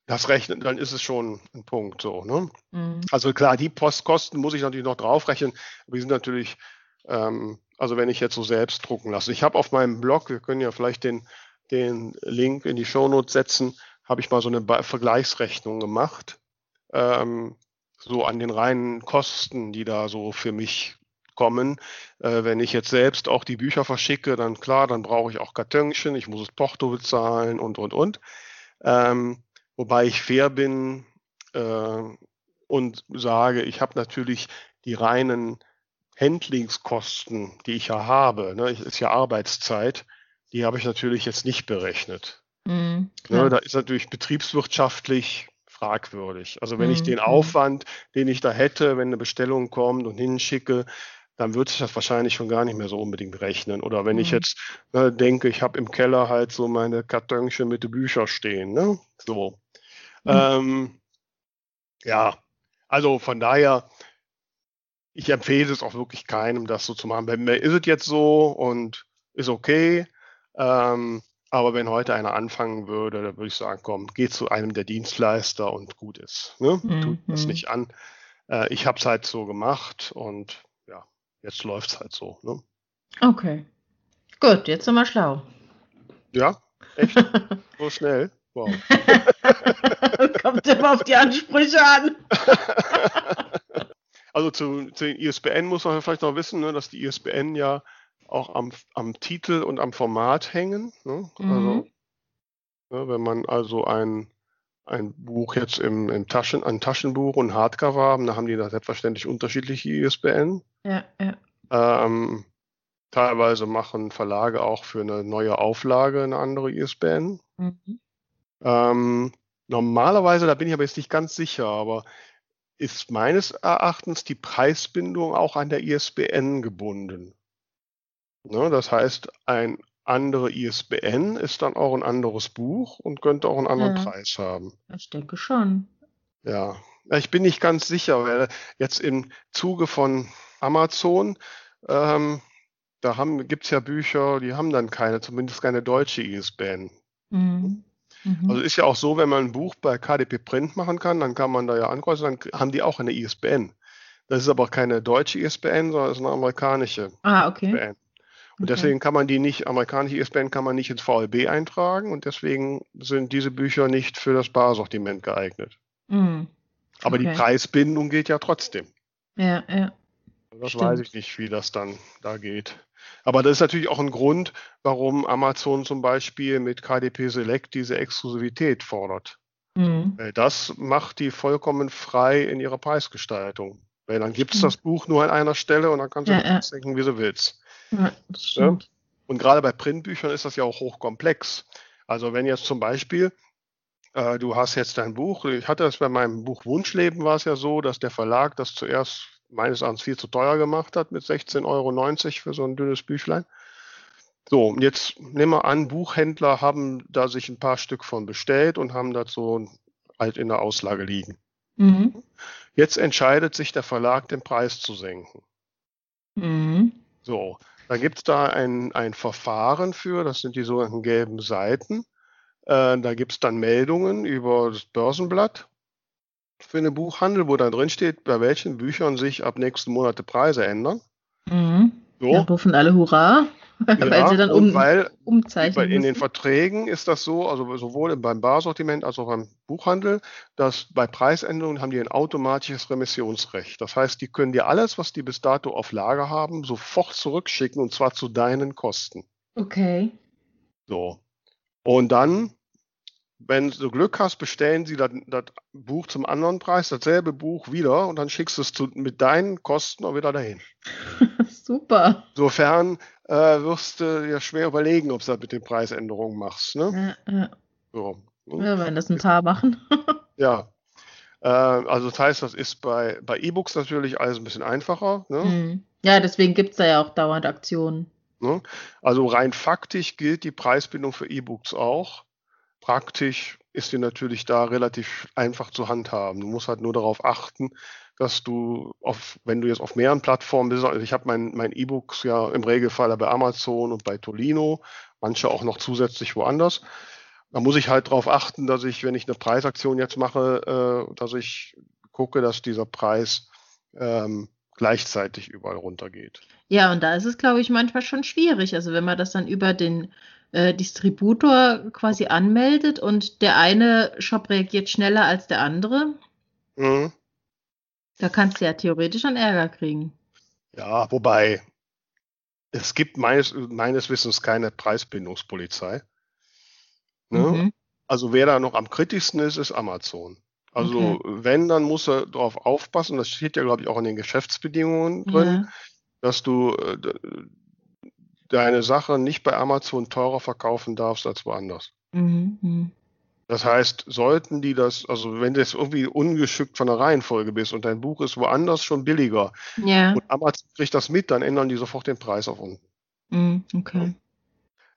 das rechnet, dann ist es schon ein Punkt so. Ne? Mhm. Also klar, die Postkosten muss ich natürlich noch draufrechnen, aber die sind natürlich, ähm, also wenn ich jetzt so selbst drucken lasse. Ich habe auf meinem Blog, wir können ja vielleicht den, den Link in die Shownotes setzen, habe ich mal so eine Be- Vergleichsrechnung gemacht, ähm, so an den reinen Kosten, die da so für mich kommen. Äh, wenn ich jetzt selbst auch die Bücher verschicke, dann klar, dann brauche ich auch Kartönchen, ich muss das Porto bezahlen und, und, und. Ähm, wobei ich fair bin äh, und sage, ich habe natürlich die reinen Handlingskosten, die ich ja habe, ne, ich- ist ja Arbeitszeit, die habe ich natürlich jetzt nicht berechnet. Mhm. Ne, da ist natürlich betriebswirtschaftlich fragwürdig. Also wenn ich Mhm, den mhm. Aufwand, den ich da hätte, wenn eine Bestellung kommt und hinschicke, dann würde sich das wahrscheinlich schon gar nicht mehr so unbedingt rechnen. Oder wenn ich Mhm. jetzt ne, denke, ich habe im Keller halt so meine Kartönchen mit den Büchern stehen. Ne? So. Mhm. Ähm, ja, also von daher, ich empfehle es auch wirklich keinem, das so zu machen. Bei mir ist es jetzt so und ist okay. Ähm, aber wenn heute einer anfangen würde, dann würde ich sagen, komm, geh zu einem der Dienstleister und gut ist. Ne? Tut das Mhm. nicht an. Äh, ich habe es halt so gemacht und jetzt läuft es halt so. Ne? Okay. Gut, jetzt sind wir schlau. Ja, echt? [LAUGHS] so schnell? Wow. [LAUGHS] Kommt immer auf die Ansprüche an. [LAUGHS] Also zu, zu den ISBN muss man vielleicht noch wissen, ne, dass die ISBN ja auch am, am Titel und am Format hängen. Ne? Mhm. Also, ne, wenn man also ein, ein Buch jetzt im, im Taschen, ein Taschenbuch und Hardcover haben, dann haben die da selbstverständlich unterschiedliche ISBN. Ja, ja. Ähm, teilweise machen Verlage auch für eine neue Auflage eine andere ISBN. Mhm. Ähm, normalerweise, da bin ich aber jetzt nicht ganz sicher, aber ist meines Erachtens die Preisbindung auch an der ISBN gebunden. Ne, das heißt, ein andere ISBN ist dann auch ein anderes Buch und könnte auch einen anderen Ja. Preis haben. Ich denke schon. Ja, ich bin nicht ganz sicher, weil jetzt im Zuge von Amazon, ähm, da haben, gibt's ja Bücher, die haben dann keine, zumindest keine deutsche ISBN. Mhm. Mhm. Also ist ja auch so, wenn man ein Buch bei KDP Print machen kann, dann kann man da ja ankreuzen, dann haben die auch eine ISBN. Das ist aber keine deutsche ISBN, sondern ist eine amerikanische ah, okay. ISBN. Und Okay. deswegen kann man die nicht, amerikanische ISBN kann man nicht ins VLB eintragen und deswegen sind diese Bücher nicht für das Barsortiment geeignet. Mhm. Aber die Okay. Preisbindung geht ja trotzdem. Ja, ja. Das Stimmt. weiß ich nicht, wie das dann da geht. Aber das ist natürlich auch ein Grund, warum Amazon zum Beispiel mit KDP Select diese Exklusivität fordert. Mhm. Das macht die vollkommen frei in ihrer Preisgestaltung. Weil dann gibt es das Buch nur an einer Stelle und dann kannst du Ja, ja. das denken, wie du willst. Ja das stimmt. Und gerade bei Printbüchern ist das ja auch hochkomplex. Also wenn jetzt zum Beispiel, äh, du hast jetzt dein Buch, ich hatte das bei meinem Buch Wunschleben, war es ja so, dass der Verlag das zuerst meines Erachtens viel zu teuer gemacht hat mit 16,90 Euro für so ein dünnes Büchlein. So, und jetzt nehmen wir an, Buchhändler haben da sich ein paar Stück von bestellt und haben das so halt in der Auslage liegen. Mhm. Jetzt entscheidet sich der Verlag, den Preis zu senken. Mhm. So, da gibt es da ein, ein Verfahren für, das sind die sogenannten gelben Seiten. Äh, da gibt es dann Meldungen über das Börsenblatt für den Buchhandel, wo da drin steht, bei welchen Büchern sich ab nächsten Monat die Preise ändern. Mhm. So, Da rufen alle Hurra, weil ja, sie dann um, weil umzeichnen Weil in den. Verträgen ist das so, also sowohl beim Barsortiment als auch beim Buchhandel, dass bei Preisänderungen haben die ein automatisches Remissionsrecht. Das heißt, die können dir alles, was die bis dato auf Lager haben, sofort zurückschicken und zwar zu deinen Kosten. Okay. So. Und dann, wenn du Glück hast, bestellen sie das, das Buch zum anderen Preis, dasselbe Buch wieder und dann schickst du es zu, mit deinen Kosten auch wieder dahin. [LAUGHS] Super. Insofern äh, wirst du dir schwer überlegen, ob du das mit den Preisänderungen machst. Ne? Ja, ja. So. ja, wenn das ein paar machen. [LAUGHS] Ja. Äh, also das heißt, das ist bei, bei E-Books natürlich alles ein bisschen einfacher. Ne? Mhm. Ja, deswegen gibt es da ja auch dauernd Aktionen. Ne? Also rein faktisch gilt die Preisbindung für E-Books auch. Praktisch ist die natürlich da relativ einfach zu handhaben. Du musst halt nur darauf achten, dass du, auf, wenn du jetzt auf mehreren Plattformen bist, also ich habe mein, mein E-Books ja im Regelfall bei Amazon und bei Tolino, manche auch noch zusätzlich woanders. Da muss ich halt darauf achten, dass ich, wenn ich eine Preisaktion jetzt mache, äh, dass ich gucke, dass dieser Preis ähm, gleichzeitig überall runtergeht. Ja, und da ist es, glaube ich, manchmal schon schwierig. Also wenn man das dann über den äh, Distributor quasi anmeldet und der eine Shop reagiert schneller als der andere, Mhm. Da kannst du ja theoretisch einen Ärger kriegen. Ja, wobei es gibt meines, meines Wissens keine Preisbindungspolizei. Ne? Mhm. Also wer da noch am kritischsten ist, ist Amazon. Also Okay. wenn, dann muss er darauf aufpassen, das steht ja, glaube ich, auch in den Geschäftsbedingungen drin, Ja. dass du äh, deine Sache nicht bei Amazon teurer verkaufen darfst als woanders. Mhm. Das heißt, sollten die das, also wenn du jetzt irgendwie ungeschickt von der Reihenfolge bist und dein Buch ist woanders schon billiger Ja. und Amazon kriegt das mit, dann ändern die sofort den Preis auf unten. Mhm. Okay.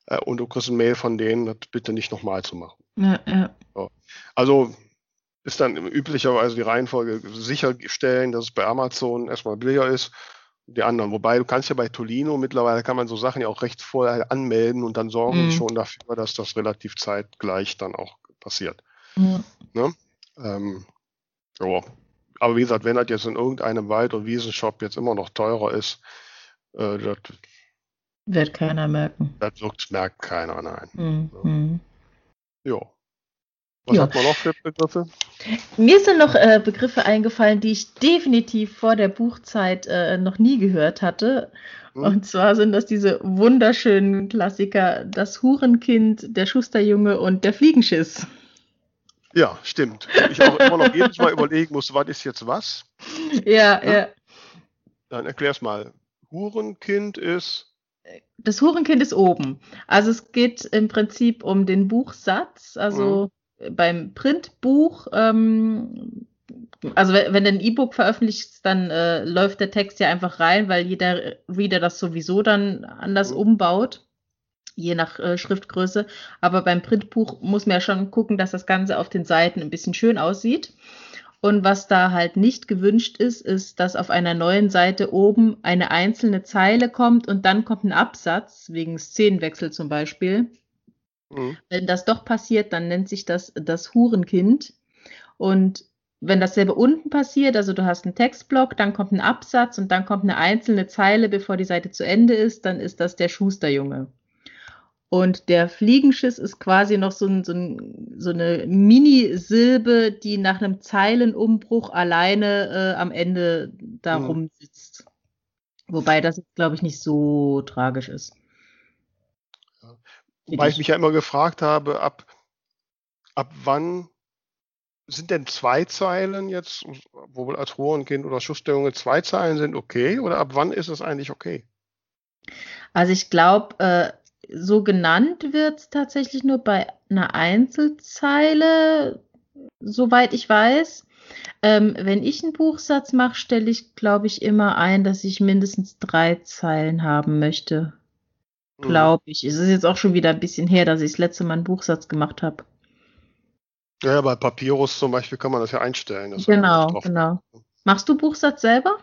Äh, und du kriegst ein Mail von denen, das bitte nicht nochmal zu machen. Ja, ja. Also ist dann üblicherweise die Reihenfolge sicherstellen, dass es bei Amazon erstmal billiger ist. Die anderen. Wobei du kannst ja bei Tolino mittlerweile kann man so Sachen ja auch recht vorher anmelden und dann sorgen die Mhm. schon dafür, dass das relativ zeitgleich dann auch passiert. ja. Ähm, ja. Aber wie gesagt, wenn das jetzt in irgendeinem Wald- und Wiesenshop jetzt immer noch teurer ist, äh, das, Wird keiner merken. das wirkt, merkt keiner, nein. Mhm. Ja. Was Ja. hat man noch für Begriffe? Mir sind noch äh, Begriffe eingefallen, die ich definitiv vor der Buchzeit äh, noch nie gehört hatte. Hm? Und zwar sind das diese wunderschönen Klassiker: Das Hurenkind, der Schusterjunge und der Fliegenschiss. Ja, stimmt. Ich auch immer noch jedes Mal überlegen muss, was ist jetzt was? Ja, Ja. ja. Dann erklär's mal. Hurenkind ist. Das Hurenkind ist oben. Also es geht im Prinzip um den Buchsatz. Also beim Printbuch, ähm, also wenn, wenn du ein E-Book veröffentlichst, dann äh, läuft der Text ja einfach rein, weil jeder Reader das sowieso dann anders Mhm. umbaut. je nach äh, Schriftgröße. Aber beim Printbuch muss man ja schon gucken, dass das Ganze auf den Seiten ein bisschen schön aussieht. Und was da halt nicht gewünscht ist, ist, dass auf einer neuen Seite oben eine einzelne Zeile kommt und dann kommt ein Absatz, wegen Szenenwechsel zum Beispiel. Mhm. Wenn das doch passiert, dann nennt sich das das Hurenkind. Und wenn dasselbe unten passiert, also du hast einen Textblock, dann kommt ein Absatz und dann kommt eine einzelne Zeile, bevor die Seite zu Ende ist, dann ist das der Schusterjunge. Und der Fliegenschiss ist quasi noch so, ein, so, ein, so eine Mini-Silbe, die nach einem Zeilenumbruch alleine äh, am Ende da mhm. rumsitzt. Wobei das glaube ich, nicht so tragisch ist. Ja. Wobei ich mich ja immer gefragt habe, ab, ab wann sind denn zwei Zeilen jetzt, wo als Rohrenkind oder Schussstellungen zwei Zeilen sind okay? Oder ab wann ist es eigentlich okay? Also ich glaube, äh, so genannt wird es tatsächlich nur bei einer Einzelzeile, soweit ich weiß. Ähm, wenn ich einen Buchsatz mache, stelle ich, glaube ich, immer ein, dass ich mindestens drei Zeilen haben möchte. Mhm. Glaube ich. Es ist jetzt auch schon wieder ein bisschen her, dass ich das letzte Mal einen Buchsatz gemacht habe. Ja, bei Papyrus zum Beispiel kann man das ja einstellen. Genau, genau. Machst du Buchsatz selber?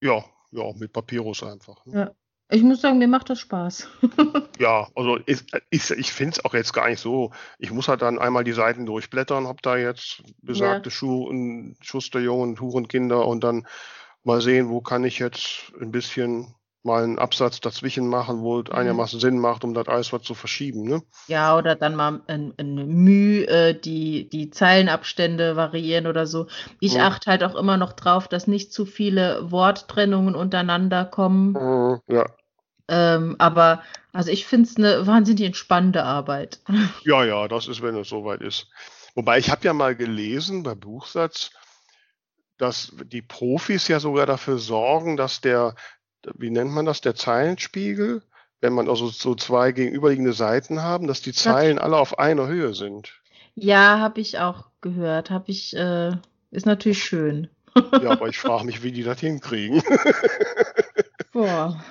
Ja, ja, mit Papyrus einfach. Ne? Ja. Ich muss sagen, mir macht das Spaß. [LAUGHS] ja, also ist, ist, ich finde es auch jetzt gar nicht so. Ich muss halt dann einmal die Seiten durchblättern, habe da jetzt besagte ja. Schuh, Schusterjungen, Hurenkinder und dann mal sehen, wo kann ich jetzt ein bisschen mal einen Absatz dazwischen machen, wo es mhm. einigermaßen Sinn macht, um das alles was zu verschieben. Ne? Ja, oder dann mal ein, ein Mühe, äh, die, die Zeilenabstände variieren oder so. Ich mhm. achte halt auch immer noch drauf, dass nicht zu viele Worttrennungen untereinander kommen. Mhm, ja. Ähm, aber also ich finde es eine wahnsinnig entspannende Arbeit. [LAUGHS] Ja, ja, das ist, wenn es soweit ist. Wobei ich habe ja mal gelesen bei Buchsatz, dass die Profis ja sogar dafür sorgen, dass der, wie nennt man das, der Zeilenspiegel, wenn man also so zwei gegenüberliegende Seiten haben, dass die Zeilen alle auf einer Höhe sind. Ja, habe ich auch gehört. Habe ich, äh, ist natürlich schön. ja, aber ich frage mich, wie die das hinkriegen. [LAUGHS] Boah.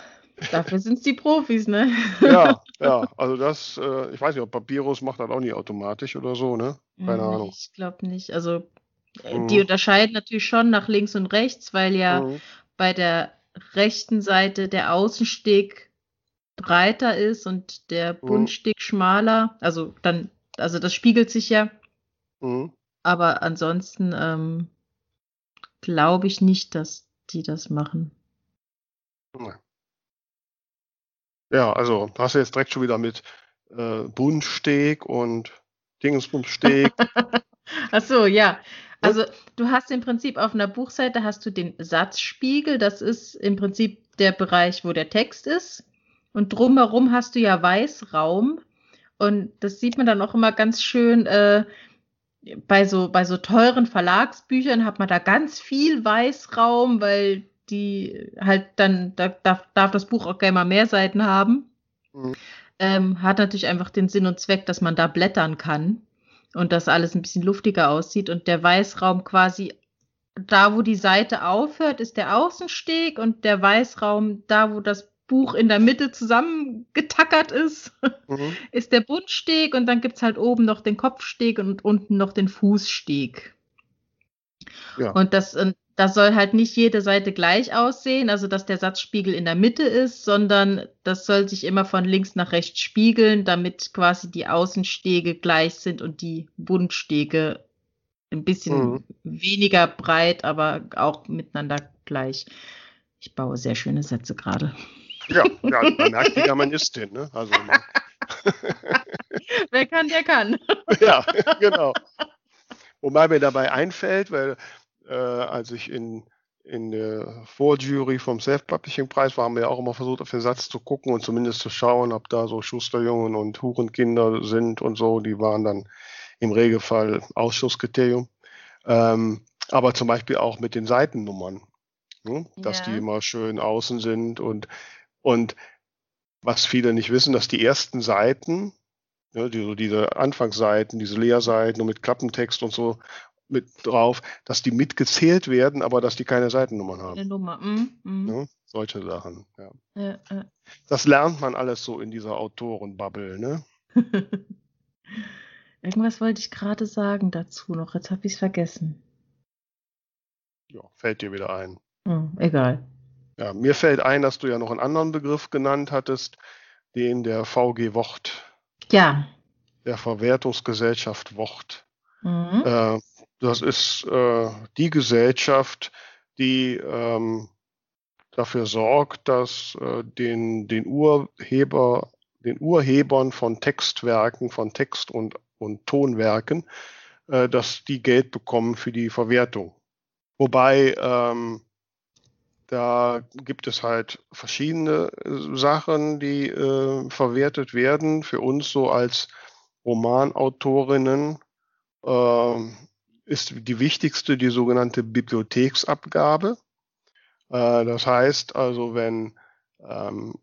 Dafür sind es die Profis, ne? ja, ja, [LAUGHS] also das, äh, ich weiß nicht, ob Papyrus macht das auch nicht automatisch oder so, ne? Keine mhm, Ahnung. Ich glaube nicht. Also äh, mhm. die unterscheiden natürlich schon nach links und rechts, weil ja mhm. bei der rechten Seite der Außensteg breiter ist und der mhm. Buntsteg schmaler. Also dann, also das spiegelt sich ja. Mhm. Aber ansonsten ähm, glaube ich nicht, dass die das machen. Ja. Also hast du jetzt direkt schon wieder mit äh, Buntsteg und Dingensbumsteg. [LAUGHS] Ach so, ja. Also du hast im Prinzip auf einer Buchseite hast du den Satzspiegel, das ist im Prinzip der Bereich, wo der Text ist. Und drumherum hast du ja Weißraum. Und das sieht man dann auch immer ganz schön äh, bei, so, bei so teuren Verlagsbüchern hat man da ganz viel Weißraum, weil die halt dann, da darf, darf das Buch auch gerne mal mehr Seiten haben. Mhm. Ähm, hat natürlich einfach den Sinn und Zweck, dass man da blättern kann und das alles ein bisschen luftiger aussieht und der Weißraum quasi da, wo die Seite aufhört, ist der Außensteg und der Weißraum da, wo das Buch in der Mitte zusammengetackert ist, mhm. [LAUGHS] ist der Buntsteg und dann gibt es halt oben noch den Kopfsteg und unten noch den Fußsteg. Ja. Und das, das soll halt nicht jede Seite gleich aussehen, also dass der Satzspiegel in der Mitte ist, sondern das soll sich immer von links nach rechts spiegeln, damit quasi die Außenstege gleich sind und die Buntstege ein bisschen mhm. weniger breit, aber auch miteinander gleich. Ich baue sehr schöne Sätze gerade. Ja, ja, man merkt, wie Germanistin, ne? Also [LAUGHS] Wer kann, der kann. ja, genau. Wobei mir dabei einfällt, weil äh, als ich in, in der Vorjury vom Self-Publishing-Preis war, haben wir ja auch immer versucht, auf den Satz zu gucken und zumindest zu schauen, ob da so Schusterjungen und Hurenkinder sind und so. Die waren dann im Regelfall Ausschusskriterium. Ähm, aber zum Beispiel auch mit den Seitennummern, ne? dass ja. die immer schön außen sind und, und was viele nicht wissen, dass die ersten Seiten, ne, die, so diese Anfangsseiten, diese Leerseiten und mit Klappentext und so, mit drauf, dass die mitgezählt werden, aber dass die keine Seitennummern haben. Eine Nummer. Mm, mm. Ja? solche Sachen. Ja. Ja, ja. Das lernt man alles so in dieser Autorenbubble, ne? [LAUGHS] Irgendwas wollte ich gerade sagen dazu noch. Jetzt habe ich es vergessen. Ja, fällt dir wieder ein. Hm, egal. Ja, mir fällt ein, dass du ja noch einen anderen Begriff genannt hattest, den der VG Wort, Ja. der Verwertungsgesellschaft Wort. Mhm. Äh, das ist äh, die Gesellschaft, die ähm, dafür sorgt, dass äh, den, den Urheber, den Urhebern von Textwerken, von Text- und, und Tonwerken, äh, dass die Geld bekommen für die Verwertung. Wobei ähm, da gibt es halt verschiedene äh, Sachen, die äh, verwertet werden. Für uns so als Romanautorinnen ähm, ist die wichtigste die sogenannte Bibliotheksabgabe. Äh, das heißt also, wenn ähm,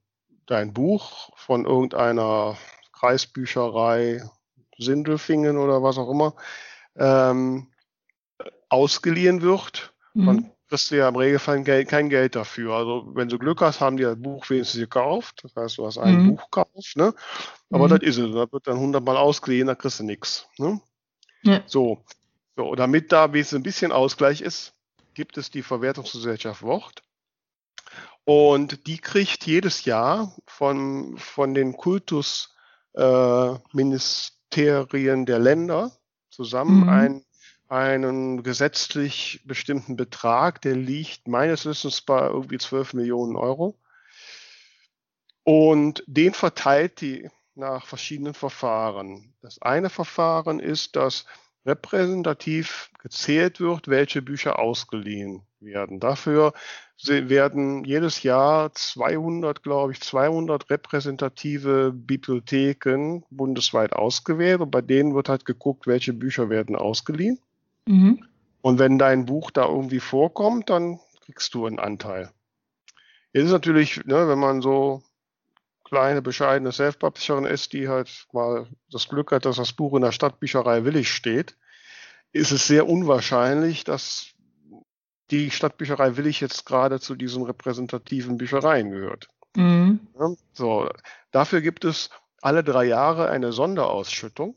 dein Buch von irgendeiner Kreisbücherei, Sindelfingen oder was auch immer, ähm, ausgeliehen wird, Mhm. dann kriegst du ja im Regelfall kein Geld dafür. Also wenn du Glück hast, haben die das Buch wenigstens gekauft. Das heißt, du hast ein Mhm. Buch gekauft, ne? Aber Mhm. das ist es. Das wird dann hundertmal ausgeliehen, da kriegst du nichts. Ne? Ja. So. So, damit da wenigstens ein bisschen Ausgleich ist, gibt es die Verwertungsgesellschaft Wort. Und die kriegt jedes Jahr von, von den Kultusministerien äh, der Länder zusammen Mhm. ein, einen gesetzlich bestimmten Betrag, der liegt meines Wissens bei irgendwie 12 Millionen Euro. Und den verteilt die nach verschiedenen Verfahren. Das eine Verfahren ist, dass repräsentativ gezählt wird, welche Bücher ausgeliehen werden. Dafür werden jedes Jahr 200, glaube ich, 200 repräsentative Bibliotheken bundesweit ausgewählt und bei denen wird halt geguckt, welche Bücher werden ausgeliehen. Mhm. Und wenn dein Buch da irgendwie vorkommt, dann kriegst du einen Anteil. Jetzt ist natürlich, ne, wenn man so kleine, bescheidene Self-Publisherin ist, die halt mal das Glück hat, dass das Buch in der Stadtbücherei Willig steht, ist es sehr unwahrscheinlich, dass die Stadtbücherei Willig jetzt gerade zu diesen repräsentativen Büchereien gehört. Mhm. So, dafür gibt es alle drei Jahre eine Sonderausschüttung.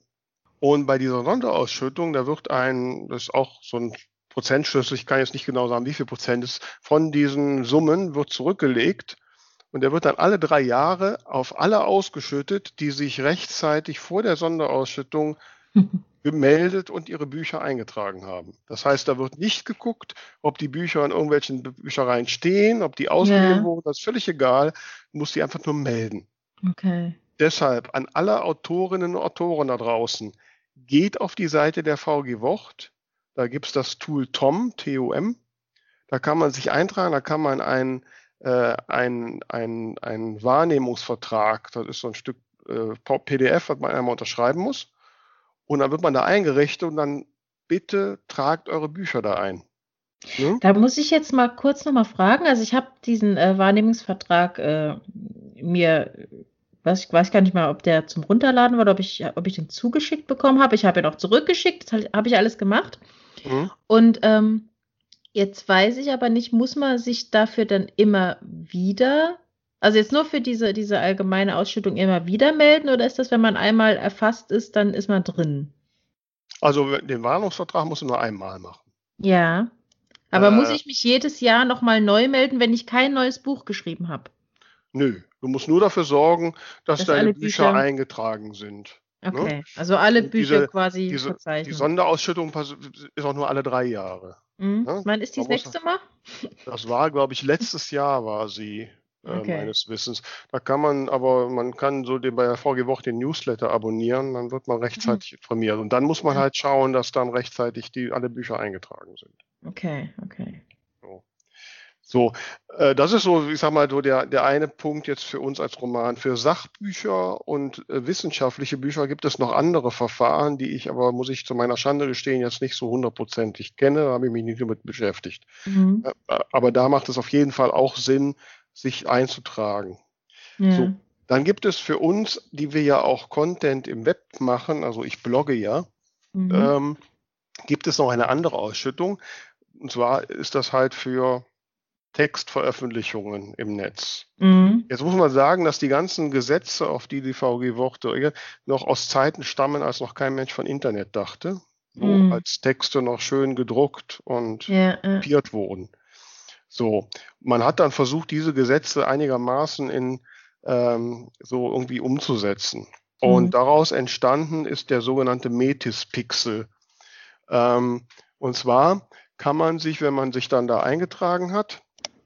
Und bei dieser Sonderausschüttung, da wird ein, das ist auch so ein Prozentschlüssel, ich kann jetzt nicht genau sagen, wie viel Prozent ist, von diesen Summen wird zurückgelegt. Und der wird dann alle drei Jahre auf alle ausgeschüttet, die sich rechtzeitig vor der Sonderausschüttung [LAUGHS] gemeldet und ihre Bücher eingetragen haben. Das heißt, da wird nicht geguckt, ob die Bücher in irgendwelchen Büchereien stehen, ob die ausgeliehen Ja. wurden, das ist völlig egal, du musst die einfach nur melden. Okay. Deshalb an alle Autorinnen und Autoren da draußen, geht auf die Seite der VG Wort, da gibt es das Tool TOM, T-O-M, da kann man sich eintragen, da kann man einen äh, ein, ein, ein Wahrnehmungsvertrag, das ist so ein Stück äh, PDF, was man einmal unterschreiben muss. Und dann wird man da eingerichtet und dann bitte tragt eure Bücher da ein. Ne? Da muss ich jetzt mal kurz nochmal fragen. Also ich habe diesen äh, Wahrnehmungsvertrag äh, mir, weiß, ich weiß gar nicht mal, ob der zum Runterladen war oder ob ich, ob ich den zugeschickt bekommen habe. Ich habe ihn auch zurückgeschickt, das habe ich alles gemacht. Mhm. Und ähm, jetzt weiß ich aber nicht, muss man sich dafür dann immer wieder, also jetzt nur für diese, diese allgemeine Ausschüttung immer wieder melden oder ist das, wenn man einmal erfasst ist, dann ist man drin? Also den Warnungsvertrag musst du nur einmal machen. Ja. Aber Äh, muss ich mich jedes Jahr nochmal neu melden, wenn ich kein neues Buch geschrieben habe? Nö, du musst nur dafür sorgen, dass, Dass deine Bücher, Bücher- eingetragen sind. Okay, also alle Bücher diese- quasi Diese, die verzeichnen. Sonderausschüttung ist auch nur alle drei Jahre. Mhm. ne? Wann ist die muss- nächste Mal? [LAUGHS] Das war, glaube ich, letztes Jahr war sie, äh, Okay. meines Wissens. Da kann man, aber man kann so den, bei der VG Woche den Newsletter abonnieren, dann wird man rechtzeitig informiert. Und dann muss man Mhm. halt schauen, dass dann rechtzeitig die, alle Bücher eingetragen sind. Okay, okay. So, äh, das ist so, ich sag mal, so der, der eine Punkt jetzt für uns als Roman. Für Sachbücher und äh, wissenschaftliche Bücher gibt es noch andere Verfahren, die ich aber, muss ich zu meiner Schande gestehen, jetzt nicht so hundertprozentig kenne, da habe ich mich nicht damit beschäftigt. Mhm. Äh, aber da macht es auf jeden Fall auch Sinn, sich einzutragen. Ja. So. Dann gibt es für uns, die wir ja auch Content im Web machen, also ich blogge ja, Mhm. ähm, gibt es noch eine andere Ausschüttung. Und zwar ist das halt für Textveröffentlichungen im Netz. Mhm. Jetzt muss man sagen, dass die ganzen Gesetze, auf die die VG Worte noch aus Zeiten stammen, als noch kein Mensch von Internet dachte, wo Mhm. als Texte noch schön gedruckt und Ja, ja. kopiert wurden. So, man hat dann versucht, diese Gesetze einigermaßen in ähm, so irgendwie umzusetzen. Und Mhm. daraus entstanden ist der sogenannte Metis-Pixel. Ähm, und zwar kann man sich, wenn man sich dann da eingetragen hat,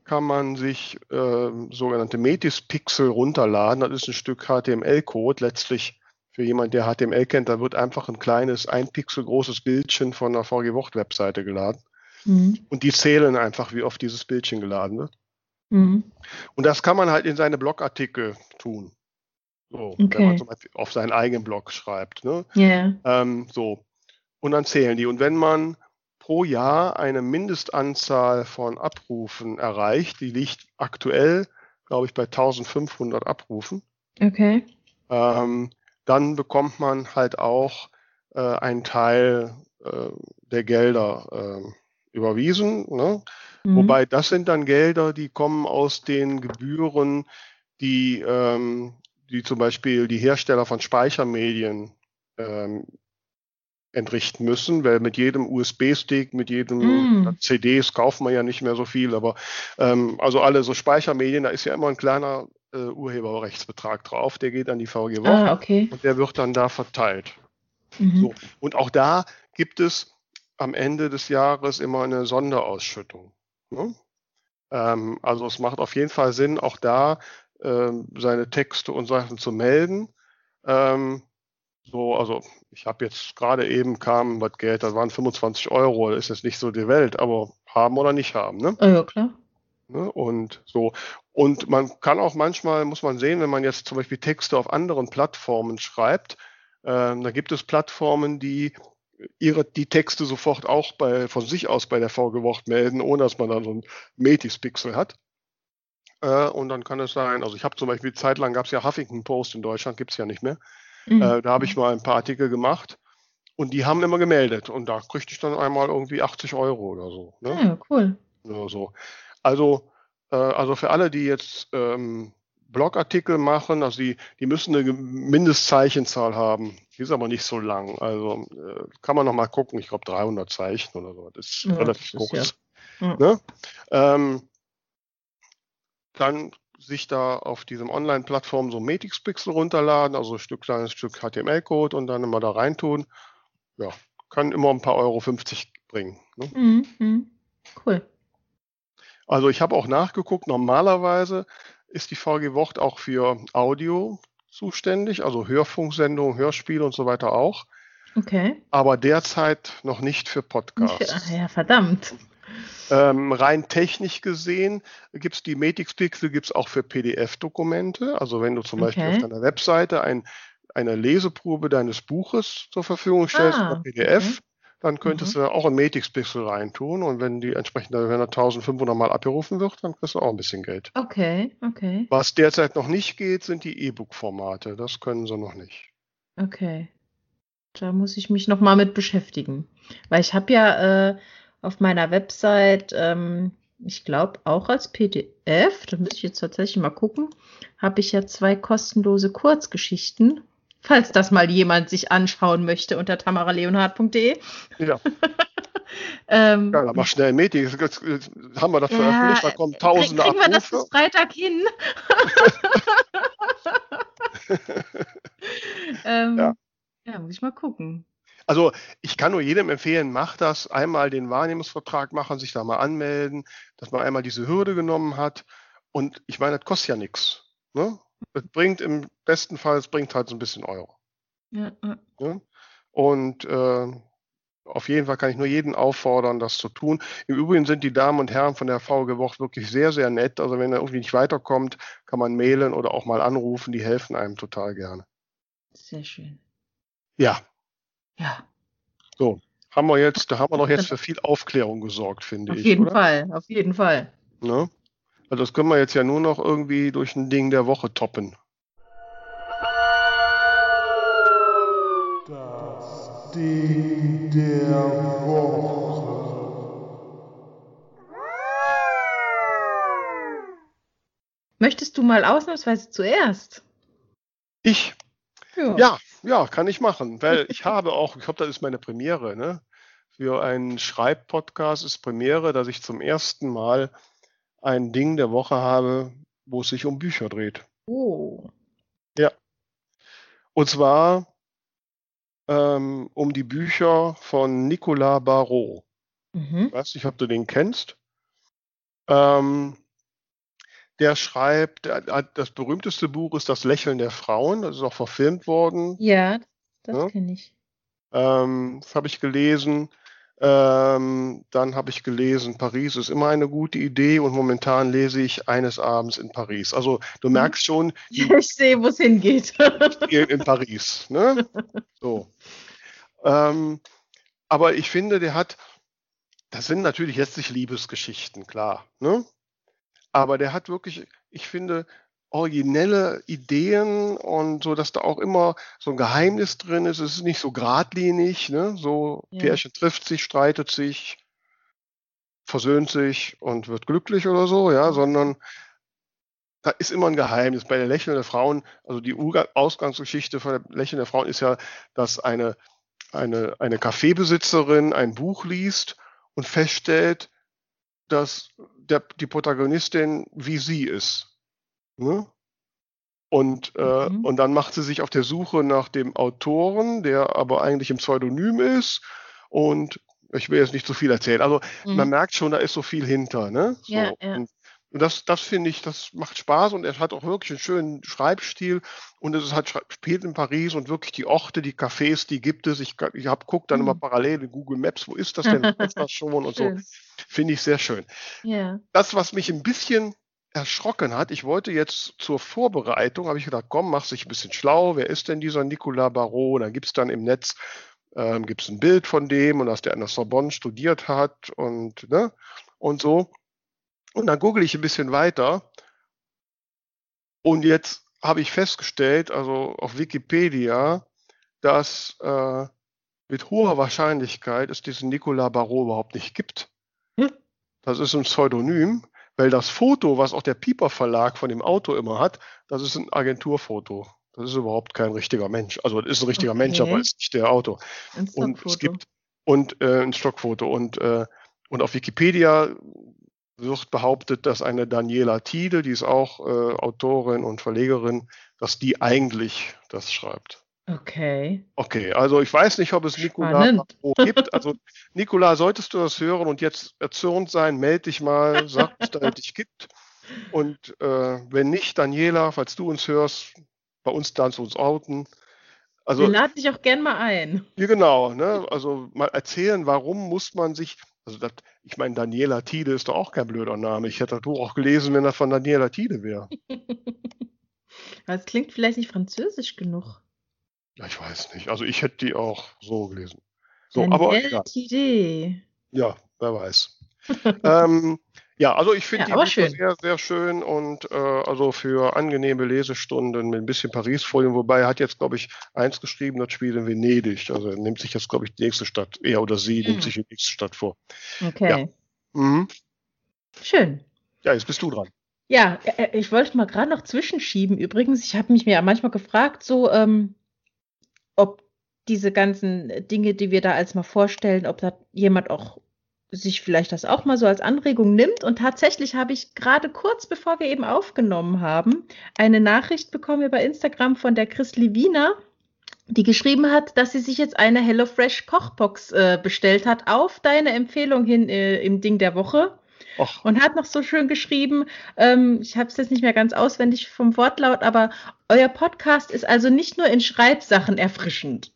kann man sich ähm, sogenannte Metis-Pixel runterladen. Das ist ein Stück HTML-Code. Letztlich für jemand, der HTML kennt, da wird einfach ein kleines, ein Pixel großes Bildchen von der VG-Wort-Webseite geladen. Mhm. Und die zählen einfach, wie oft dieses Bildchen geladen wird. Mhm. Und das kann man halt in seine Blogartikel tun. So, wenn Okay. man zum Beispiel auf seinen eigenen Blog schreibt. Ne? Ja. Ähm, so. Und dann zählen die. Und wenn man pro Jahr eine Mindestanzahl von Abrufen erreicht, die liegt aktuell, glaube ich, bei 1500 Abrufen, Okay. ähm, dann bekommt man halt auch äh, einen Teil äh, der Gelder äh, überwiesen. Ne? Mhm. Wobei das sind dann Gelder, die kommen aus den Gebühren, die, ähm, die zum Beispiel die Hersteller von Speichermedien ähm, entrichten müssen, weil mit jedem USB-Stick, mit jedem Mm. CDs kaufen wir ja nicht mehr so viel, aber ähm, also alle so Speichermedien, da ist ja immer ein kleiner äh, Urheberrechtsbetrag drauf, der geht an die VG Woche Ah, okay. und der wird dann da verteilt. Mhm. So. Und auch da gibt es am Ende des Jahres immer eine Sonderausschüttung. Ne? Ähm, also es macht auf jeden Fall Sinn, auch da ähm, seine Texte und Sachen zu melden. Ähm, so, also ich habe jetzt gerade eben kam was Geld, das waren 25 Euro, das ist jetzt nicht so die Welt, aber haben oder nicht haben. Ne? Ja, klar. Ne? Und so. Und man kann auch manchmal, muss man sehen, wenn man jetzt zum Beispiel Texte auf anderen Plattformen schreibt, ähm, da gibt es Plattformen, die ihre, die Texte sofort auch bei, von sich aus bei der VG Wort melden, ohne dass man dann so ein Metis-Pixel hat. Äh, und dann kann es sein, also ich habe zum Beispiel, zeitlang gab es ja Huffington Post in Deutschland, gibt es ja nicht mehr. Mhm. Äh, da habe ich mal ein paar Artikel gemacht und die haben immer gemeldet. Und da kriegte ich dann einmal irgendwie 80 Euro oder so. Ne? Ja, cool. oder so. Also, äh, also für alle, die jetzt ähm, Blogartikel machen, also die, die müssen eine Mindestzeichenzahl haben. Die ist aber nicht so lang. Also äh, kann man noch mal gucken. Ich glaube 300 Zeichen oder so. Das ist Ja, relativ das ist kurz. ja- Ne? Ähm, dann sich da auf diesem Online-Plattform so Metix-Pixel runterladen, also ein Stück kleines Stück HTML-Code und dann immer da reintun. Ja, kann immer ein paar Euro 50 bringen. Ne? Mhm. Mhm. Cool. Also ich habe auch nachgeguckt, normalerweise ist die VG Wort auch für Audio zuständig, also Hörfunksendungen, Hörspiele und so weiter auch, Okay. aber derzeit noch nicht für Ach Podcasts. ja, verdammt. Ähm, rein technisch gesehen gibt es die Metix Pixel gibt's auch für PDF-Dokumente. Also wenn du zum Beispiel Okay. auf deiner Webseite ein, eine Leseprobe deines Buches zur Verfügung stellst Ah, PDF, okay. dann könntest du auch ein Metix Pixel reintun und wenn die entsprechende, wenn er 1500 Mal abgerufen wird, dann kriegst du auch ein bisschen Geld. Okay, okay, Was derzeit noch nicht geht, sind die E-Book-Formate. Das können sie noch nicht. okay. Da muss ich mich noch mal mit beschäftigen. Weil ich habe ja äh, auf meiner Website, ähm, ich glaube auch als PDF, da müsste ich jetzt tatsächlich mal gucken, habe ich ja zwei kostenlose Kurzgeschichten. [LAUGHS] Falls das mal jemand sich anschauen möchte unter tamaraleonhard.de. Ja, [LAUGHS] Ähm, ja mach schnell Metix. Jetzt, jetzt haben wir das Ja, veröffentlicht, da kommen tausende Kriegen wir das bis Abrufe. Freitag hin? [LAUGHS] ähm, Ja. ja. muss ich mal gucken. Also ich kann nur jedem empfehlen, macht das, einmal den Wahrnehmungsvertrag machen, sich da mal anmelden, dass man einmal diese Hürde genommen hat. Und ich meine, das kostet ja nichts. Ne? Es bringt im besten Fall, es bringt halt so ein bisschen Euro. Ja. Ne? Und äh, auf jeden Fall kann ich nur jeden auffordern, das zu tun. Im Übrigen sind die Damen und Herren von der VG Wocht wirklich sehr, sehr nett. Also wenn er irgendwie nicht weiterkommt, kann man mailen oder auch mal anrufen. Die helfen einem total gerne. Sehr schön. Ja, Ja, so. Haben wir jetzt, da haben wir doch jetzt [LAUGHS] für viel Aufklärung gesorgt, finde auf ich. jeden oder? Fall, auf jeden Fall. Ne? Also das können wir jetzt ja nur noch irgendwie durch ein Ding der Woche toppen. Das Ding der Woche. Möchtest du mal ausnahmsweise zuerst? Ich? Ja, ja, kann ich machen, weil ich habe auch, ich glaube, das ist meine Premiere, ne? Für einen Schreibpodcast ist Premiere, dass ich zum ersten Mal ein Ding der Woche habe, wo es sich um Bücher dreht. Oh. Ja. Und zwar ähm, um die Bücher von Nicolas Barrault. Mhm. Ich weiß nicht, ob du den kennst. Ähm, der schreibt, der, hat- das berühmteste Buch ist Das Lächeln der Frauen. Das ist auch verfilmt worden. Ja, das Ja. kenne ich. Ähm, das habe ich gelesen. Ähm, dann habe ich gelesen, Paris ist immer eine gute Idee und momentan lese ich eines Abends in Paris. Also du merkst schon, [LAUGHS] die Ich sehe, wo es hingeht. [LAUGHS] in Paris. Ne? So. Ähm, aber ich finde, der hat, das sind natürlich letztlich Liebesgeschichten, klar. Ne? Aber der hat wirklich, ich finde, originelle Ideen und so, dass da auch immer so ein Geheimnis drin ist. Es ist nicht so geradlinig, ne? So Ja. Pärchen trifft sich, streitet sich, versöhnt sich und wird glücklich oder so, ja, sondern da ist immer ein Geheimnis. Bei der Lächeln der Frauen, also die Ausgangsgeschichte von der Lächeln der Frauen ist ja, dass eine, eine, eine Kaffeebesitzerin ein Buch liest und feststellt, dass der, die Protagonistin wie sie ist. Ne? Und, äh, Mhm. und dann macht sie sich auf der Suche nach dem Autoren, der aber eigentlich im Pseudonym ist. Und ich will jetzt nicht zu viel erzählen. Also man Mhm. merkt schon, da ist so viel hinter. Ne? So. Ja, ja. Und, und das, das finde ich, das macht Spaß und er hat auch wirklich einen schönen Schreibstil und es ist halt spielt in Paris und wirklich die Orte, die Cafés, die gibt es. Ich, ich habe guckt dann immer Mhm. parallel in Google Maps, wo ist das denn, wo ist das [LAUGHS] schon und so. Finde ich sehr schön. Ja. Das, was mich ein bisschen erschrocken hat, ich wollte jetzt zur Vorbereitung, habe ich gedacht, komm, mach dich ein bisschen schlau, wer ist denn dieser Nicolas Barrault? Dann gibt es dann im Netz ähm, gibt's ein Bild von dem und dass der an der Sorbonne studiert hat und, ne, und so. Und dann google ich ein bisschen weiter und jetzt habe ich festgestellt, also auf Wikipedia, dass äh, mit hoher Wahrscheinlichkeit es diesen Nicolas Barrault überhaupt nicht gibt. Hm. Das ist ein Pseudonym, weil das Foto, was auch der Piper Verlag von dem Auto immer hat, das ist ein Agenturfoto. Das ist überhaupt kein richtiger Mensch. Also das ist ein richtiger Mensch, Okay. aber ist nicht der Auto. Ein Und es gibt und äh, ein Stockfoto und äh, und auf Wikipedia wird behauptet, dass eine Daniela Tiede, die ist auch äh, Autorin und Verlegerin, dass die eigentlich das schreibt. Okay. Okay, also ich weiß nicht, ob es Spannend. Barrault gibt. Also Nicolas, solltest du das hören und jetzt erzürnt sein, melde dich mal, sag, dass es dich gibt. Und äh, wenn nicht, Daniela, falls du uns hörst, bei uns darfst du uns outen. Also Wir laden dich auch gern mal ein. ja, genau, ne? Also mal erzählen, warum muss man sich, also das, ich meine, Daniela Tiede ist doch auch kein blöder Name. Ich hätte das Buch auch gelesen, wenn das von Daniela Tiede wäre. Aber es [LAUGHS] klingt vielleicht nicht französisch genug. Ja, ich weiß nicht. Also ich hätte die auch so gelesen. So, aber Danielle egal. Idee. Ja, wer weiß. [LAUGHS] ähm, ja, also ich finde Ja, die Bücher schön. sehr, sehr schön und äh, also für angenehme Lesestunden mit ein bisschen Paris-Folien, wobei er hat jetzt, glaube ich, eins geschrieben, das spielt in Venedig. Also er nimmt sich jetzt, glaube ich, die nächste Stadt, er oder sie Hm. nimmt sich die nächste Stadt vor. Okay. Mhm. Schön. Ja, jetzt bist du dran. Ja, äh, ich wollte mal gerade noch zwischenschieben. Übrigens, ich habe mich mir ja manchmal gefragt, so, ähm, ob diese ganzen Dinge, die wir da als mal vorstellen, ob da jemand auch sich vielleicht das auch mal so als Anregung nimmt. Und tatsächlich habe ich gerade kurz bevor wir eben aufgenommen haben, eine Nachricht bekommen über Instagram von der Chris Livina, die geschrieben hat, dass sie sich jetzt eine HelloFresh Kochbox äh, bestellt hat auf deine Empfehlung hin äh, im Ding der Woche. Ach, Und hat noch so schön geschrieben, ähm, ich habe es jetzt nicht mehr ganz auswendig vom Wortlaut, aber euer Podcast ist also nicht nur in Schreibsachen erfrischend.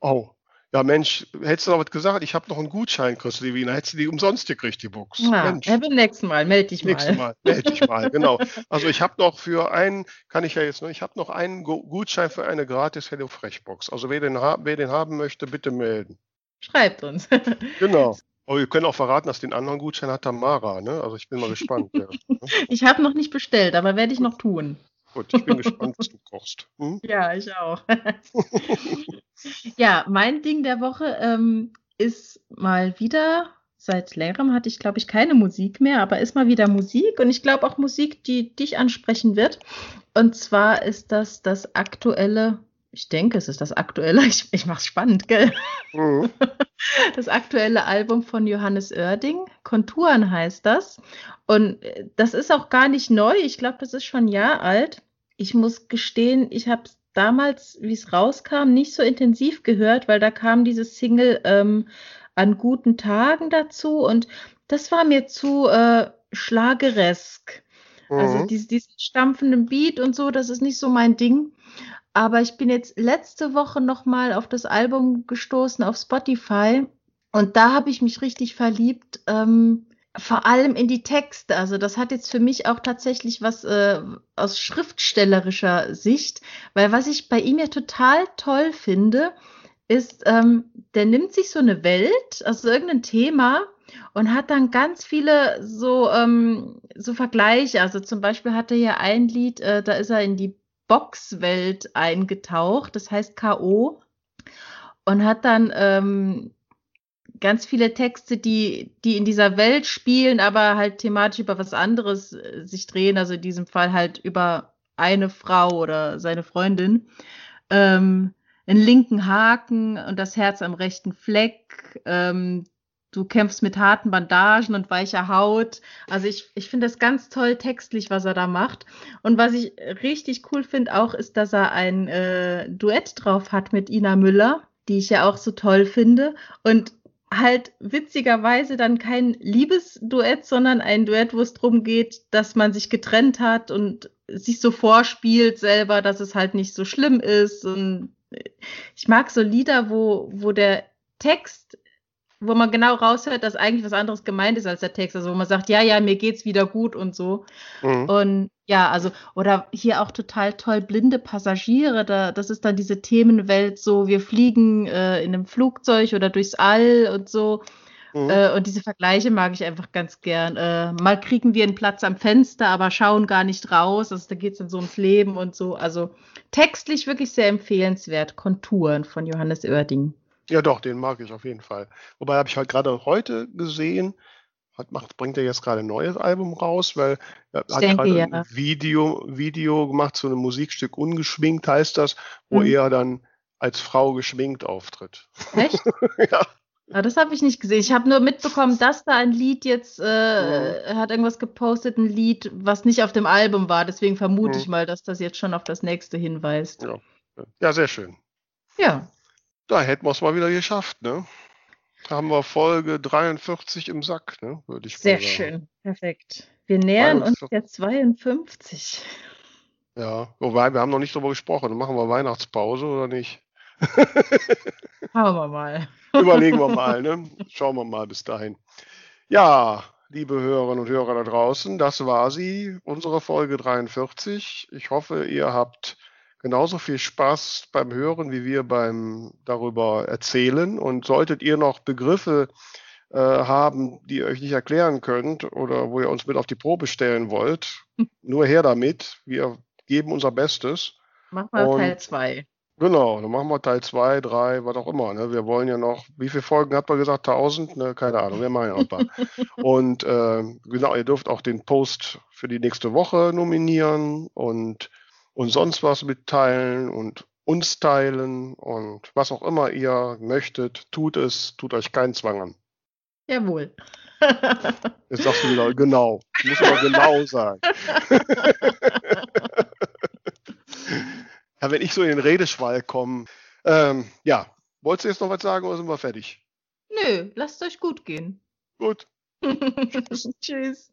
oh. Ja, Mensch, hättest du noch was gesagt? Ich habe noch einen Gutschein, Chris Levina. Hättest du die umsonst gekriegt, die Box. Ja, Mensch. ja, beim nächsten Mal, melde dich Nächstes mal. Mal, melde dich mal, [LAUGHS] genau. Also ich habe noch für einen, kann ich ja jetzt noch, ich habe noch einen Gu- Gutschein für eine gratis HelloFresh-Box. Also wer den, wer den haben möchte, bitte melden. Schreibt uns. [LAUGHS] Genau. Aber wir können auch verraten, dass den anderen Gutschein hat Tamara, ne? Also ich bin mal gespannt. ja. [LAUGHS] Ich habe noch nicht bestellt, aber werde ich noch tun. Gut, ich bin gespannt, was du kochst. Hm? [LAUGHS] Ja, ich auch. [LAUGHS] ja, mein Ding der Woche ähm, ist mal wieder seit längerem hatte ich, glaube ich, keine Musik mehr, aber ist mal wieder Musik und ich glaube auch Musik, die dich ansprechen wird. Und zwar ist das das aktuelle, ich denke, es ist das aktuelle, [LAUGHS] ich, ich mache es spannend, gell? Mhm. [LAUGHS] Das aktuelle Album von Johannes Oerding, Konturen heißt das. Und äh, das ist auch gar nicht neu, ich glaube, das ist schon ein Jahr alt. Ich muss gestehen, ich habe es damals, wie es rauskam, nicht so intensiv gehört, weil da kam dieses Single ähm, an guten Tagen dazu und das war mir zu äh, schlageresk. Also mhm. Also diesen, diesen stampfenden Beat und so, das ist nicht so mein Ding. Aber ich bin jetzt letzte Woche nochmal auf das Album gestoßen auf Spotify und da habe ich mich richtig verliebt. Ähm, vor allem in die Texte. Also das hat jetzt für mich auch tatsächlich was äh, aus schriftstellerischer Sicht, weil was ich bei ihm ja total toll finde, ist, ähm, der nimmt sich so eine Welt, also irgendein Thema und hat dann ganz viele so, ähm, so Vergleiche. Also zum Beispiel hat er ja ein Lied, äh, da ist er in die Boxwelt eingetaucht, das heißt K.O. und hat dann ähm, ganz viele Texte, die, die in dieser Welt spielen, aber halt thematisch über was anderes äh, sich drehen, also in diesem Fall halt über eine Frau oder seine Freundin. Ähm, einen linken Haken und das Herz am rechten Fleck. Ähm, du kämpfst mit harten Bandagen und weicher Haut. Also ich, ich finde das ganz toll textlich, was er da macht. Und was ich richtig cool finde auch, ist, dass er ein äh, Duett drauf hat mit Ina Müller, die ich ja auch so toll finde. Und halt witzigerweise dann kein Liebesduett, sondern ein Duett, wo es darum geht, dass man sich getrennt hat und sich so vorspielt selber, dass es halt nicht so schlimm ist. Und ich mag so Lieder, wo, wo der Text, wo man genau raushört, dass eigentlich was anderes gemeint ist als der Text. Also wo man sagt, ja, ja, mir geht's wieder gut und so. Mhm. Und ja, also, oder hier auch total toll, blinde Passagiere, da, das ist dann diese Themenwelt, so, wir fliegen äh, in einem Flugzeug oder durchs All und so. Mhm. Äh, und diese Vergleiche mag ich einfach ganz gern. Äh, mal kriegen wir einen Platz am Fenster, aber schauen gar nicht raus. Also da geht es dann so ums Leben und so. Also textlich wirklich sehr empfehlenswert. Konturen von Johannes Oerding. Ja, doch, den mag ich auf jeden Fall. Wobei habe ich halt gerade heute gesehen, hat, macht, bringt er jetzt gerade ein neues Album raus, weil er hat gerade ja. ein Video, Video gemacht zu einem Musikstück Ungeschminkt, heißt das, wo mhm. er dann als Frau geschminkt auftritt. Echt? [LAUGHS] ja. Ja, das habe ich nicht gesehen. Ich habe nur mitbekommen, dass da ein Lied jetzt, äh, ja. hat irgendwas gepostet, ein Lied, was nicht auf dem Album war. Deswegen vermute ja. ich mal, dass das jetzt schon auf das nächste hinweist. Ja, ja sehr schön. Ja. Da hätten wir es mal wieder geschafft, ne? Da haben wir Folge 43 im Sack, ne? Würde ich Sehr schön, perfekt. Wir nähern 42. uns der 52. Ja, wobei wir haben noch nicht darüber gesprochen. Machen wir Weihnachtspause oder nicht? [LAUGHS] Schauen wir mal. [LAUGHS] Überlegen wir mal, ne? Schauen wir mal bis dahin. Ja, liebe Hörerinnen und Hörer da draußen, das war sie, unsere Folge 43. Ich hoffe, ihr habt genauso viel Spaß beim Hören wie wir beim darüber erzählen. Und solltet ihr noch Begriffe äh, haben, die ihr euch nicht erklären könnt oder wo ihr uns mit auf die Probe stellen wollt, [LAUGHS] nur her damit. Wir geben unser Bestes. Machen wir Teil 2. Genau, dann machen wir Teil 2, 3, was auch immer. Ne? Wir wollen ja noch, wie viele Folgen habt ihr gesagt? 1000? Ne? Keine Ahnung, wir machen ja noch ein paar. [LAUGHS] und äh, genau, ihr dürft auch den Post für die nächste Woche nominieren und und sonst was mitteilen und uns teilen und was auch immer ihr möchtet, tut es, tut euch keinen Zwang an. Jawohl. [LAUGHS] Jetzt sagst du wieder, genau. Muss aber genau sagen. [LAUGHS] ja, wenn ich so in den Redeschwall komme, ähm, ja, wolltest du jetzt noch was sagen oder sind wir fertig? Nö, lasst euch gut gehen. Gut. [LAUGHS] Tschüss. Tschüss.